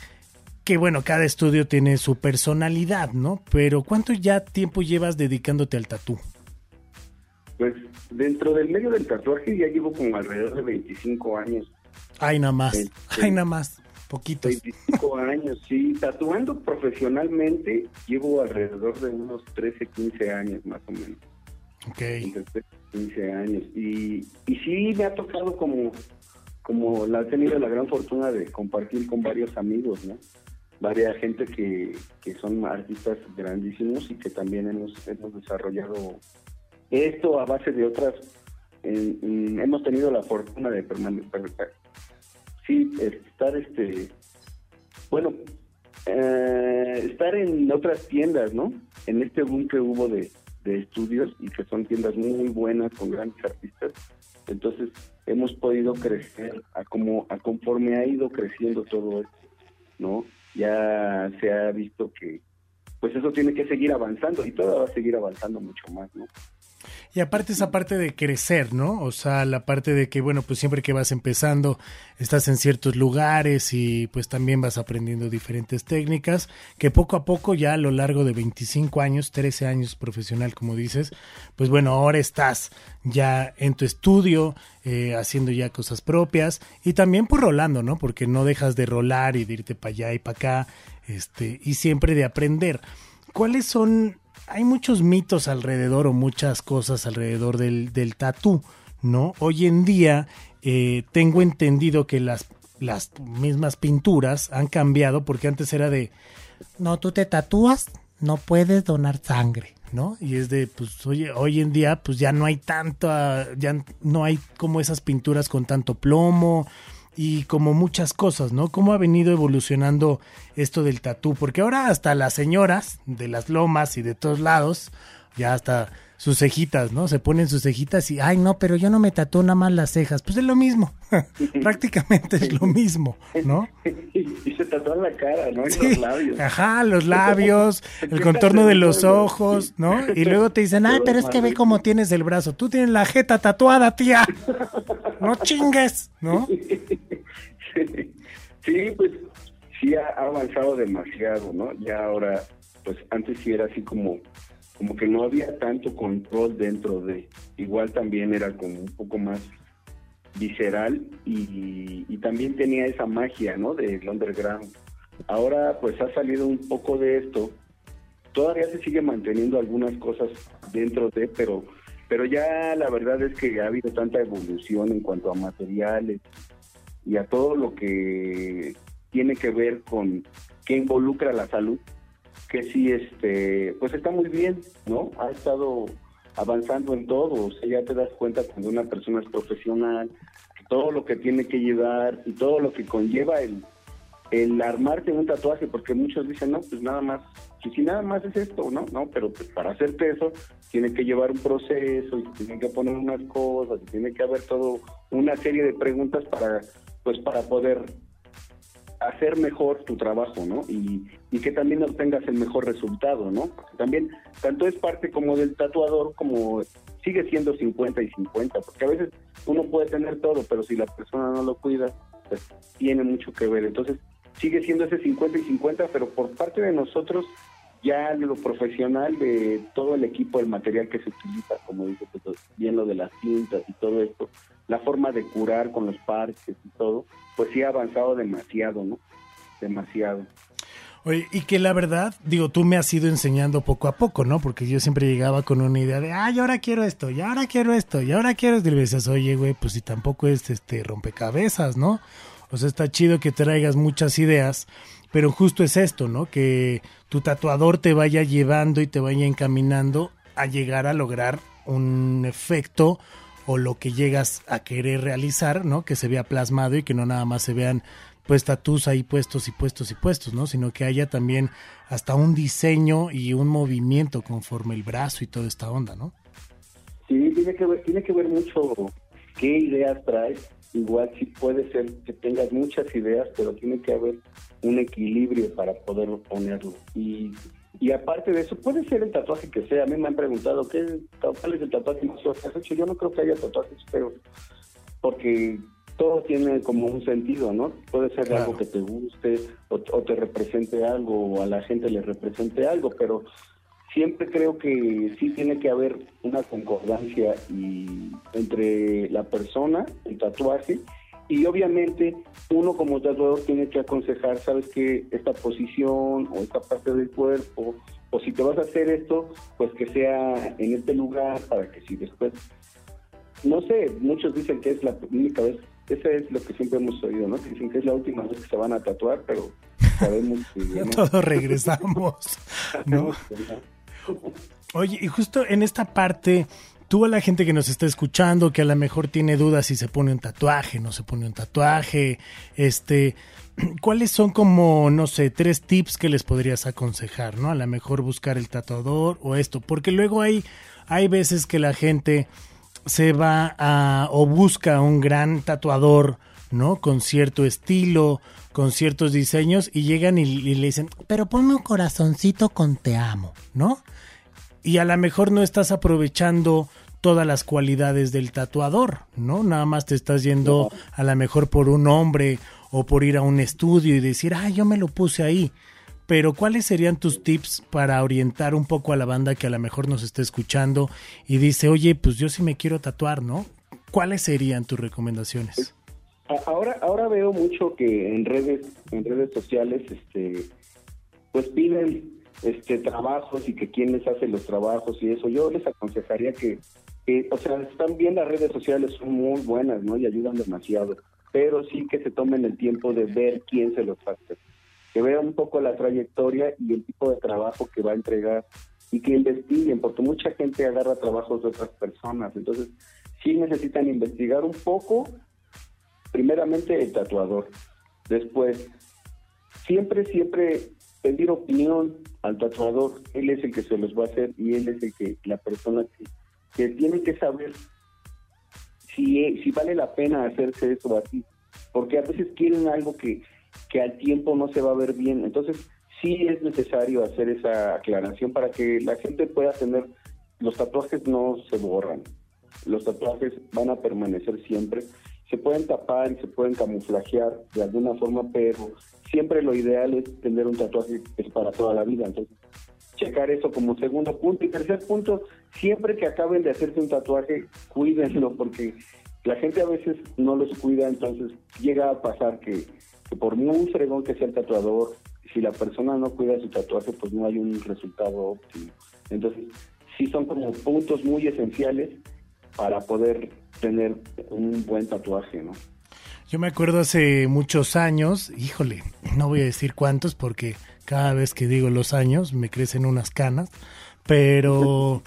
[SPEAKER 3] que bueno, cada estudio tiene su personalidad, ¿no? Pero ¿cuánto ya tiempo llevas dedicándote al tatú?
[SPEAKER 9] Pues dentro del medio del tatuaje ya llevo como alrededor de 25 años.
[SPEAKER 3] Ay, nada más.
[SPEAKER 9] Sí.
[SPEAKER 3] Ay, nada más. Poquitos.
[SPEAKER 9] 25 años, sí. Tatuando profesionalmente llevo alrededor de unos 13, 15 años más o menos.
[SPEAKER 3] Ok.
[SPEAKER 9] entre 13 y 15 años. Y, y sí me ha tocado como, como la he tenido la gran fortuna de compartir con varios amigos, ¿no? Varias gente que, que son artistas grandísimos y que también hemos, hemos desarrollado esto a base de otras. en- hemos tenido la fortuna de permanecer. Sí, estar este. Bueno, eh, estar en otras tiendas, ¿no? En este boom que hubo de, de estudios y que son tiendas muy buenas con grandes artistas. Entonces hemos podido crecer a como a conforme ha ido creciendo todo esto, ¿no? Ya se ha visto que pues eso tiene que seguir avanzando y todo va a seguir avanzando mucho más, ¿no?
[SPEAKER 3] Y aparte esa parte de crecer, ¿no? O sea, la parte de que, bueno, pues siempre que vas empezando, estás en ciertos lugares y pues también vas aprendiendo diferentes técnicas, que poco a poco ya a lo largo de 25 años, 13 años profesional, como dices, pues bueno, ahora estás ya en tu estudio, eh, haciendo ya cosas propias y también por rolando, ¿no? Porque no dejas de rolar y de irte para allá y para acá, este, y siempre de aprender. ¿Cuáles son hay muchos mitos alrededor o muchas cosas alrededor del, del tatú, ¿no? Hoy en día eh, tengo entendido que las, las mismas pinturas han cambiado porque antes era de, no, tú te tatúas, no puedes donar sangre, ¿no? Y es de, pues, oye, hoy en día, pues ya no hay tanto, ya no hay como esas pinturas con tanto plomo, y como muchas cosas, ¿no? ¿Cómo ha venido evolucionando esto del tatú? Porque ahora hasta las señoras de las lomas y de todos lados, ya hasta sus cejitas, ¿no? Se ponen sus cejitas y, ay, no, pero yo no me tatúo nada más las cejas. Pues es lo mismo, prácticamente es lo mismo, ¿no?
[SPEAKER 9] y se tatúan la cara, ¿no? Y
[SPEAKER 3] Sí,
[SPEAKER 9] los labios.
[SPEAKER 3] Ajá, los labios, el contorno de los ojos, ¿no? Y luego te dicen, ay, pero es que ve cómo tienes el brazo. Tú tienes la jeta tatuada, tía. No chingues, ¿no?
[SPEAKER 9] Sí, pues sí ha avanzado demasiado, ¿no? Ya ahora, pues antes sí era así como, como que no había tanto control dentro de, igual también era como un poco más visceral y, y también tenía esa magia, ¿no? Del underground. Ahora pues ha salido un poco de esto. Todavía se sigue manteniendo algunas cosas dentro de, pero pero ya la verdad es que ha habido tanta evolución en cuanto a materiales y a todo lo que tiene que ver con que involucra la salud, que sí, este, pues está muy bien, ¿no? Ha estado avanzando en todo, o sea, ya te das cuenta cuando una persona es profesional, todo lo que tiene que llevar y todo lo que conlleva el, el armarte un tatuaje, porque muchos dicen, no, pues nada más, pues si nada más es esto, ¿no? No, pero pues para hacerte eso tiene que llevar un proceso y tienen que poner unas cosas y tiene que haber todo una serie de preguntas para, pues para poder hacer mejor tu trabajo, ¿no? Y, y que también obtengas el mejor resultado, ¿no? Porque también, tanto es parte como del tatuador, como sigue siendo 50 y 50, porque a veces uno puede tener todo, pero si la persona no lo cuida, pues tiene mucho que ver. Entonces, sigue siendo ese 50 y 50, pero por parte de nosotros, ya lo profesional, de todo el equipo, el material que se utiliza, como dice, pues, bien lo de las cintas y todo esto, la forma de curar con los parches y todo, pues sí ha avanzado demasiado, ¿no? Demasiado.
[SPEAKER 3] Oye, y que la verdad, digo, tú me has ido enseñando poco a poco, ¿no? Porque yo siempre llegaba con una idea de, ay, ahora quiero esto, y ahora quiero esto, y ahora quiero esto. Y dices, oye, güey, pues si tampoco es este rompecabezas, ¿no? O sea, está chido que traigas muchas ideas, pero justo es esto, ¿no? Que tu tatuador te vaya llevando y te vaya encaminando a llegar a lograr un efecto o lo que llegas a querer realizar, ¿no? Que se vea plasmado y que no nada más se vean pues tatús ahí puestos y puestos y puestos, ¿no? Sino que haya también hasta un diseño y un movimiento conforme el brazo y toda esta onda, ¿no?
[SPEAKER 9] Sí, tiene que ver, tiene que ver mucho qué ideas traes. Igual sí puede ser que tengas muchas ideas, pero tiene que haber un equilibrio para poder ponerlo. Y, y aparte de eso, puede ser el tatuaje que sea. A mí me han preguntado, ¿qué, ¿cuál es el tatuaje más feo que has hecho? Yo no creo que haya tatuajes feos, porque todo tiene como un sentido, ¿no? Puede ser
[SPEAKER 3] Claro.
[SPEAKER 9] algo que te guste o, o te represente algo o a la gente le represente algo, pero siempre creo que sí tiene que haber una concordancia y entre la persona, el tatuaje, y obviamente uno como tatuador tiene que aconsejar, sabes que esta posición o esta parte del cuerpo o si te vas a hacer esto, pues que sea en este lugar para que si después, no sé, muchos dicen que es la única vez, eso es lo que siempre hemos oído, ¿no? dicen que es la última vez que se van a tatuar, pero sabemos que... ¿no?
[SPEAKER 3] Todos regresamos, ¿no? Oye, y justo en esta parte, tú a la gente que nos está escuchando, que a lo mejor tiene dudas si se pone un tatuaje, no se pone un tatuaje, este, ¿cuáles son como, no sé, tres tips que les podrías aconsejar, ¿no? A lo mejor buscar el tatuador o esto, porque luego hay, hay veces que la gente se va a o busca un gran tatuador, ¿no? Con cierto estilo, con ciertos diseños y llegan y, y le dicen, pero ponme un corazoncito con te amo, ¿no? Y a lo mejor no estás aprovechando todas las cualidades del tatuador, ¿no? Nada más te estás yendo a lo mejor por un hombre o por ir a un estudio y decir, ah, yo me lo puse ahí. Pero ¿cuáles serían tus tips para orientar un poco a la banda que a lo mejor nos esté escuchando y dice, oye, pues yo sí me quiero tatuar, ¿no? ¿Cuáles serían tus recomendaciones?
[SPEAKER 9] Ahora, ahora veo mucho que en redes, en redes sociales, este, pues piden este trabajos y que quién les hace los trabajos y eso. Yo les aconsejaría que, que, o sea, están bien las redes sociales, son muy buenas, ¿no? Y ayudan demasiado. Pero sí que se tomen el tiempo de ver quién se los hace. Que vean un poco la trayectoria y el tipo de trabajo que va a entregar y que investiguen, porque mucha gente agarra trabajos de otras personas. Entonces, sí necesitan investigar un poco primeramente el tatuador. Después, siempre, siempre pedir opinión al tatuador. Él es el que se los va a hacer y él es el que, la persona que, tiene que saber si, si vale la pena hacerse eso así. Porque a veces quieren algo que, que al tiempo no se va a ver bien. Entonces, sí es necesario hacer esa aclaración para que la gente pueda tener, los tatuajes no se borran. Los tatuajes van a permanecer siempre se pueden tapar y se pueden camuflajear de alguna forma, pero siempre lo ideal es tener un tatuaje es para toda la vida. Entonces, checar eso como segundo punto. Y tercer punto, siempre que acaben de hacerse un tatuaje, cuídenlo, porque la gente a veces no los cuida, entonces llega a pasar que, que por muy fregón que sea el tatuador, si la persona no cuida su tatuaje, pues no hay un resultado óptimo. Entonces, sí son como puntos muy esenciales para poder tener un buen tatuaje, ¿no?
[SPEAKER 3] Yo me acuerdo hace muchos años, híjole, no voy a decir cuántos porque cada vez que digo los años me crecen unas canas, pero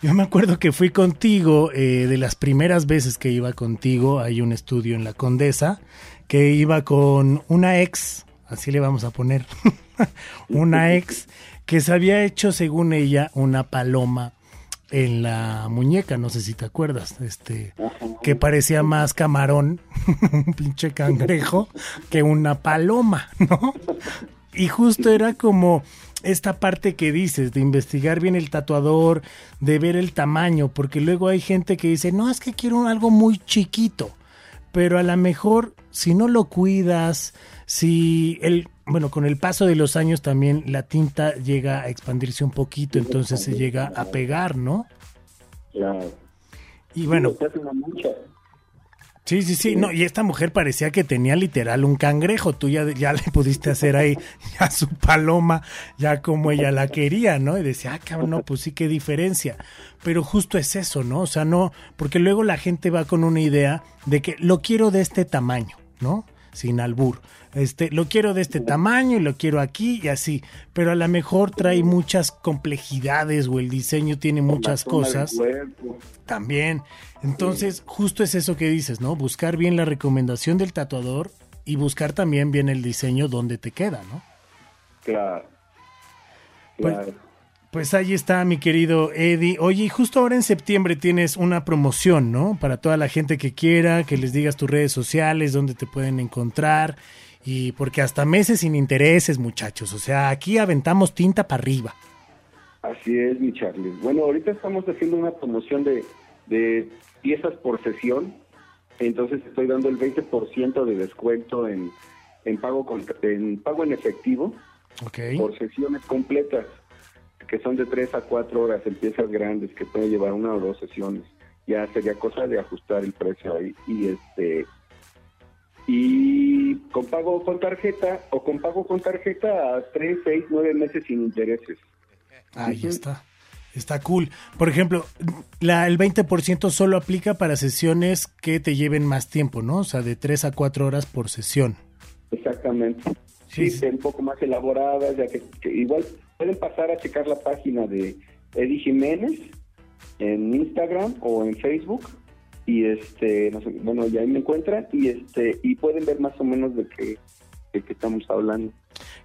[SPEAKER 3] yo me acuerdo que fui contigo, eh, de las primeras veces que iba contigo, hay un estudio en la Condesa, que iba con una ex, así le vamos a poner, una ex que se había hecho, según ella, una paloma en la muñeca, no sé si te acuerdas, este, que parecía más camarón, un pinche cangrejo, que una paloma, ¿no? Y justo era como esta parte que dices, de investigar bien el tatuador, de ver el tamaño, porque luego hay gente que dice, no, es que quiero algo muy chiquito, pero a lo mejor si no lo cuidas, si el, bueno, con el paso de los años también la tinta llega a expandirse un poquito, entonces se llega a pegar, ¿no?
[SPEAKER 9] Claro.
[SPEAKER 3] Y bueno,
[SPEAKER 9] Sí,
[SPEAKER 3] sí, sí, no, y esta mujer parecía que tenía literal un cangrejo, tú ya, ya le pudiste hacer ahí ya su paloma, ya como ella la quería, ¿no? Y decía, ah, cabrón, no, pues sí, qué diferencia. Pero justo es eso, ¿no? O sea, no, porque luego la gente va con una idea de que lo quiero de este tamaño, ¿no? Sin albur. Este, lo quiero de este tamaño y lo quiero aquí y así, pero a lo mejor trae muchas complejidades o el diseño tiene muchas cosas también. Entonces, justo es eso que dices, ¿no? Buscar bien la recomendación del tatuador y buscar también bien el diseño donde te queda, ¿no?
[SPEAKER 9] Claro.
[SPEAKER 3] Pues-
[SPEAKER 9] Claro.
[SPEAKER 3] Pues ahí está, mi querido Eddie. Oye, justo ahora en septiembre tienes una promoción, ¿no? Para toda la gente que quiera, que les digas tus redes sociales, dónde te pueden encontrar. Y porque hasta meses sin intereses, muchachos. O sea, aquí aventamos tinta para arriba.
[SPEAKER 9] Así es, mi Charlie. Bueno, ahorita estamos haciendo una promoción de, de piezas por sesión. Entonces estoy dando el 20% de descuento en, en pago con, en pago en efectivo por sesiones completas, que son de 3 a 4 horas en piezas grandes que pueden llevar una o dos sesiones. Ya sería cosa de ajustar el precio ahí y este y con pago con tarjeta o con pago con tarjeta a 3, 6, 9 meses sin intereses.
[SPEAKER 3] Ahí está. Está cool. Por ejemplo, la, el 20% solo aplica para sesiones que te lleven más tiempo, ¿no? O sea, de 3 a 4 horas por sesión.
[SPEAKER 9] Exactamente.
[SPEAKER 3] Sí,
[SPEAKER 9] Sí,
[SPEAKER 3] sí.
[SPEAKER 9] un poco más elaboradas, ya que, que igual pueden pasar a checar la página de Eddie Jiménez en Instagram o en Facebook y este, no sé, bueno, ya ahí me encuentran y este y pueden ver más o menos de qué de qué estamos hablando.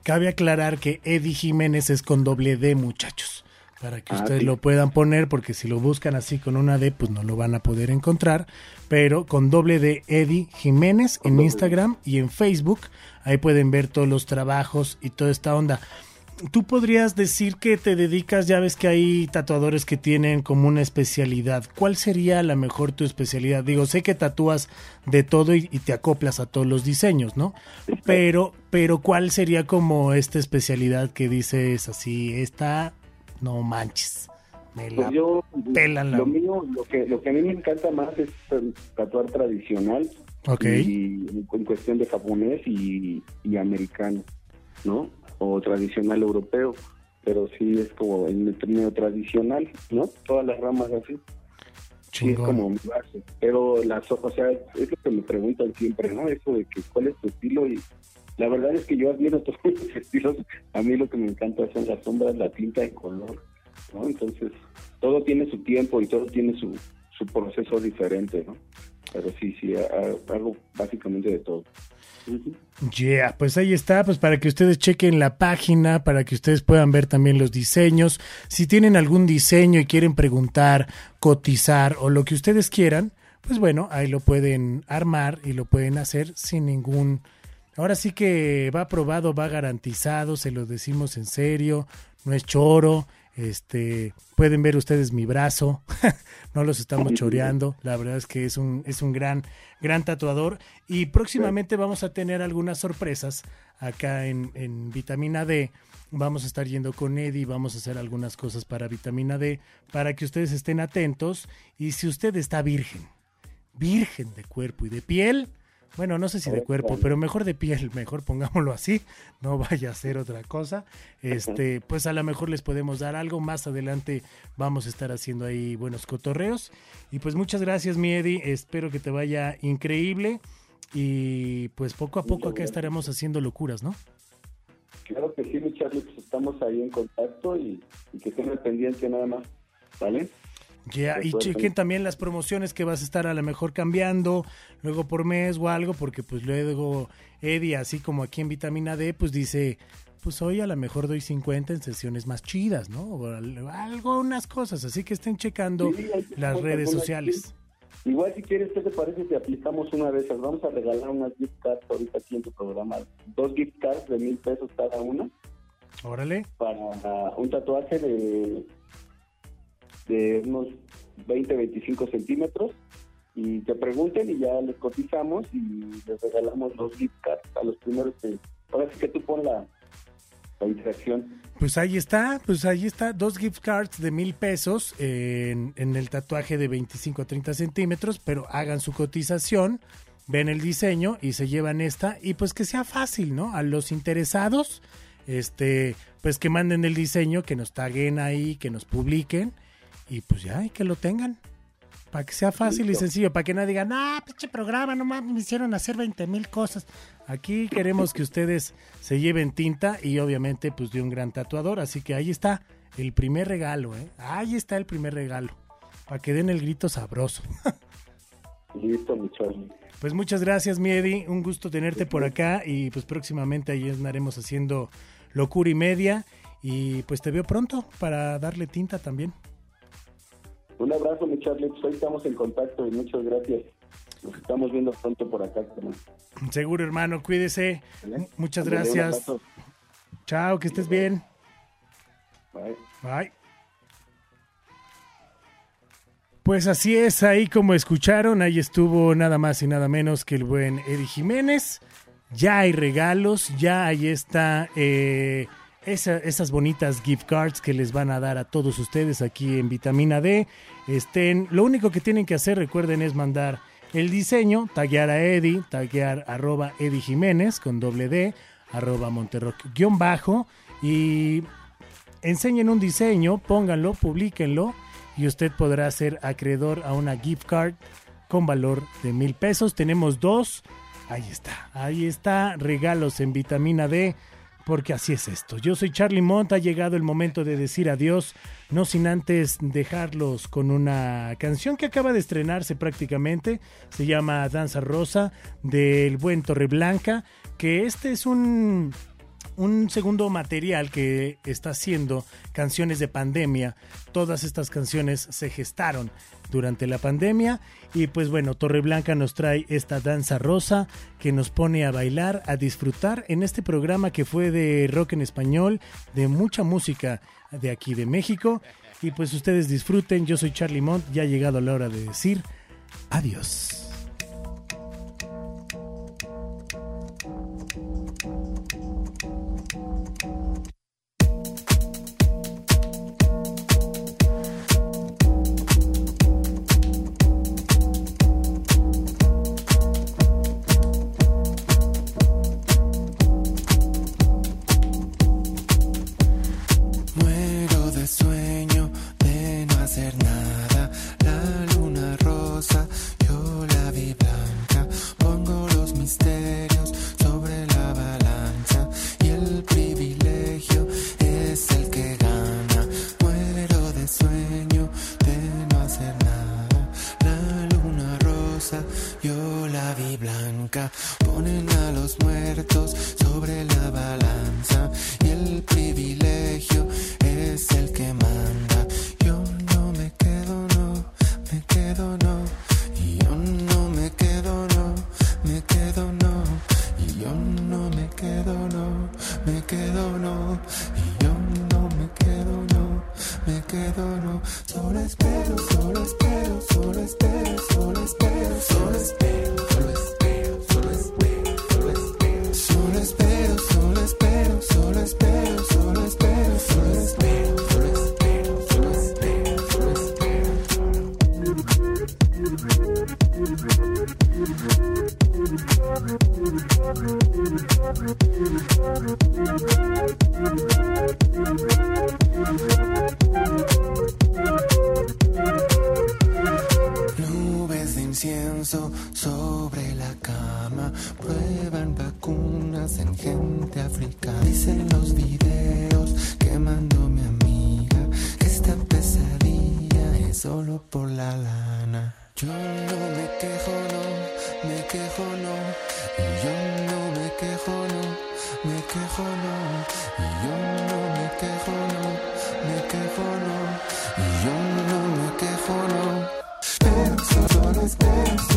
[SPEAKER 3] Cabe aclarar que Eddie Jiménez es con doble D, muchachos. Para que
[SPEAKER 9] Ah,
[SPEAKER 3] ustedes
[SPEAKER 9] sí.
[SPEAKER 3] lo puedan poner, porque si lo buscan así con una D, pues no lo van a poder encontrar. Pero con doble D, Eddie Jiménez en
[SPEAKER 9] D.
[SPEAKER 3] Instagram y en Facebook. Ahí pueden ver todos los trabajos y toda esta onda. Tú podrías decir que te dedicas, ya ves que hay tatuadores que tienen como una especialidad. ¿Cuál sería la mejor tu especialidad? Digo, sé que tatúas de todo y, y te acoplas a todos los diseños, ¿no? Pero, pero ¿cuál sería como esta especialidad que dices así, esta, no manches, me la
[SPEAKER 9] Pues yo
[SPEAKER 3] pelan la-
[SPEAKER 9] lo mío, lo que lo que a mí me encanta más es eh, tatuar tradicional
[SPEAKER 3] Ok.
[SPEAKER 9] y en cuestión de japonés y, y americano, ¿no? O tradicional europeo, pero sí es como el medio tradicional, ¿no? Todas las ramas así. Sí, es como mi base. Pero las, o sea, es lo que me preguntan siempre, ¿no? Eso de que cuál es tu estilo y la verdad es que yo admiro todos los estilos. A mí lo que me encanta son las sombras, la tinta de color, ¿no? Entonces, todo tiene su tiempo y todo tiene su, su proceso diferente, ¿no? Pero sí, sí, ha- ha- hago básicamente de todo.
[SPEAKER 3] Yeah, pues ahí está, pues para que ustedes chequen la página, para que ustedes puedan ver también los diseños. Si tienen algún diseño y quieren preguntar, cotizar o lo que ustedes quieran, pues bueno, ahí lo pueden armar y lo pueden hacer sin ningún... Ahora sí que va aprobado, va garantizado, se lo decimos en serio, no es choro. Este, pueden ver ustedes mi brazo, no los estamos choreando, la verdad es que es un, es un gran, gran tatuador. Y próximamente vamos a tener algunas sorpresas acá en, en Vitamina D. Vamos a estar yendo con Eddie, vamos a hacer algunas cosas para Vitamina D para que ustedes estén atentos. Y si usted está virgen, virgen de cuerpo y de piel, bueno, no sé si de cuerpo, pero mejor de piel, mejor pongámoslo así, no vaya a ser otra cosa. Este, pues a lo mejor les podemos dar algo más adelante, vamos a estar haciendo ahí buenos cotorreos y pues muchas gracias, mi Eddie, espero que te vaya increíble y pues poco a poco acá estaremos haciendo locuras, ¿no?
[SPEAKER 9] Claro que sí, mi Charlie, pues estamos ahí en contacto y, y que estén pendiente nada más, ¿vale?
[SPEAKER 3] Ya, y chequen también las promociones que vas a estar a lo mejor cambiando, luego por mes o algo, porque pues luego Eddie, así como aquí en Vitamina D, pues dice, pues hoy a lo mejor doy 50 en sesiones más chidas, ¿no? O al- algo, unas cosas, así que estén checando
[SPEAKER 9] Sí,
[SPEAKER 3] las redes sociales.
[SPEAKER 9] Igual si quieres, ¿qué te parece si aplicamos una de esas? Vamos a regalar unas gift cards ahorita aquí en tu programa. Dos gift cards de mil pesos cada una
[SPEAKER 3] Órale,
[SPEAKER 9] para un tatuaje de, de unos 20, 25 centímetros. Y te pregunten y ya les cotizamos y les regalamos dos gift cards a los primeros que... Ahora sí que tú pon la, la interacción.
[SPEAKER 3] pues ahí está, pues ahí está, dos gift cards de mil pesos en, en el tatuaje de 25 a 30 centímetros, pero hagan su cotización, ven el diseño y se llevan esta y pues que sea fácil, ¿no? A los interesados, este, pues que manden el diseño, que nos taguen ahí, que nos publiquen y pues ya, y que lo tengan. Para que sea fácil y sencillo, para que no digan, ah, pinche programa, no mames, me hicieron hacer 20 mil cosas. Aquí queremos que ustedes se lleven tinta y obviamente pues de un gran tatuador. Así que ahí está el primer regalo, ¿eh? Ahí está el primer regalo. Para que den el grito sabroso.
[SPEAKER 9] Listo, Charlie.
[SPEAKER 3] Pues muchas gracias, mi Eddie. Un gusto tenerte por acá y pues próximamente ahí estaremos haciendo locura y media. Y pues te veo pronto para darle tinta también.
[SPEAKER 9] Un abrazo, mi Charlie. Pues hoy estamos en contacto y muchas gracias. Nos estamos viendo pronto por acá. carnal.
[SPEAKER 3] Seguro, hermano, cuídese.
[SPEAKER 9] ¿Vale?
[SPEAKER 3] Muchas
[SPEAKER 9] Ándale, un
[SPEAKER 3] gracias.
[SPEAKER 9] abrazo.
[SPEAKER 3] Chao, que estés bien.
[SPEAKER 9] Bye.
[SPEAKER 3] Bye. Pues así es, ahí como escucharon, ahí estuvo nada más y nada menos que el buen Eddie Jiménez. Ya hay regalos, ya ahí está eh, esa- esas bonitas gift cards que les van a dar a todos ustedes aquí en Vitamina D. Estén, lo único que tienen que hacer, recuerden, es mandar el diseño, taguear a Eddie, taguear arroba Eddie Jiménez con doble D, arroba Monterrock guion bajo y enseñen un diseño, pónganlo, publíquenlo y usted podrá ser acreedor a una gift card con valor de mil pesos. Tenemos dos. Ahí está, ahí está, regalos en vitamina D, porque así es esto. Yo soy Charlie Mont, ha llegado el momento de decir adiós, no sin antes dejarlos con una canción que acaba de estrenarse prácticamente, se llama Danza Rosa del buen Torreblanca, que este es un un segundo material que está haciendo canciones de pandemia. Todas estas canciones se gestaron durante la pandemia y pues bueno, Torreblanca nos trae esta danza rosa que nos pone a bailar, a disfrutar en este programa que fue de rock en español, de mucha música de aquí de México y pues ustedes disfruten. Yo soy Charlie Mont, ya ha llegado la hora de decir adiós.
[SPEAKER 5] Prueban vacunas en gente africana. Dicen los videos que mandó mi amiga que esta pesadilla es solo por la lana. Yo no me quejo, no, me quejo, no. Y yo no me quejo, no, me quejo, no. Y yo no me quejo, no, me quejo, no. Y yo no me quejo, no. Espero, solo solo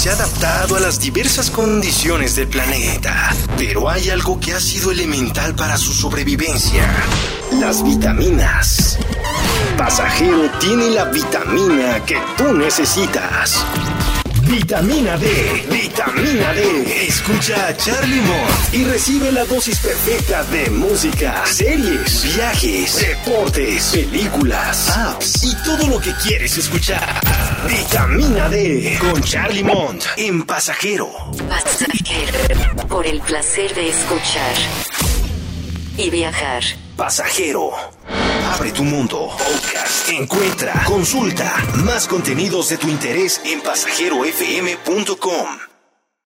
[SPEAKER 10] se ha adaptado a las diversas condiciones del planeta, pero hay algo que ha sido elemental para su sobrevivencia, las vitaminas. Pasajero tiene la vitamina que tú necesitas. Vitamina D, vitamina D. Escucha a Charlie Mott y recibe la dosis perfecta de música, series, viajes, deportes, películas, apps y todo lo que quieres escuchar. Vitamina D con Charlie Mont en Pasajero.
[SPEAKER 2] Pasajero. Por el placer de escuchar y viajar.
[SPEAKER 10] Pasajero. Abre tu mundo. Podcast. Encuentra, consulta más contenidos de tu interés en pasajerofm.com.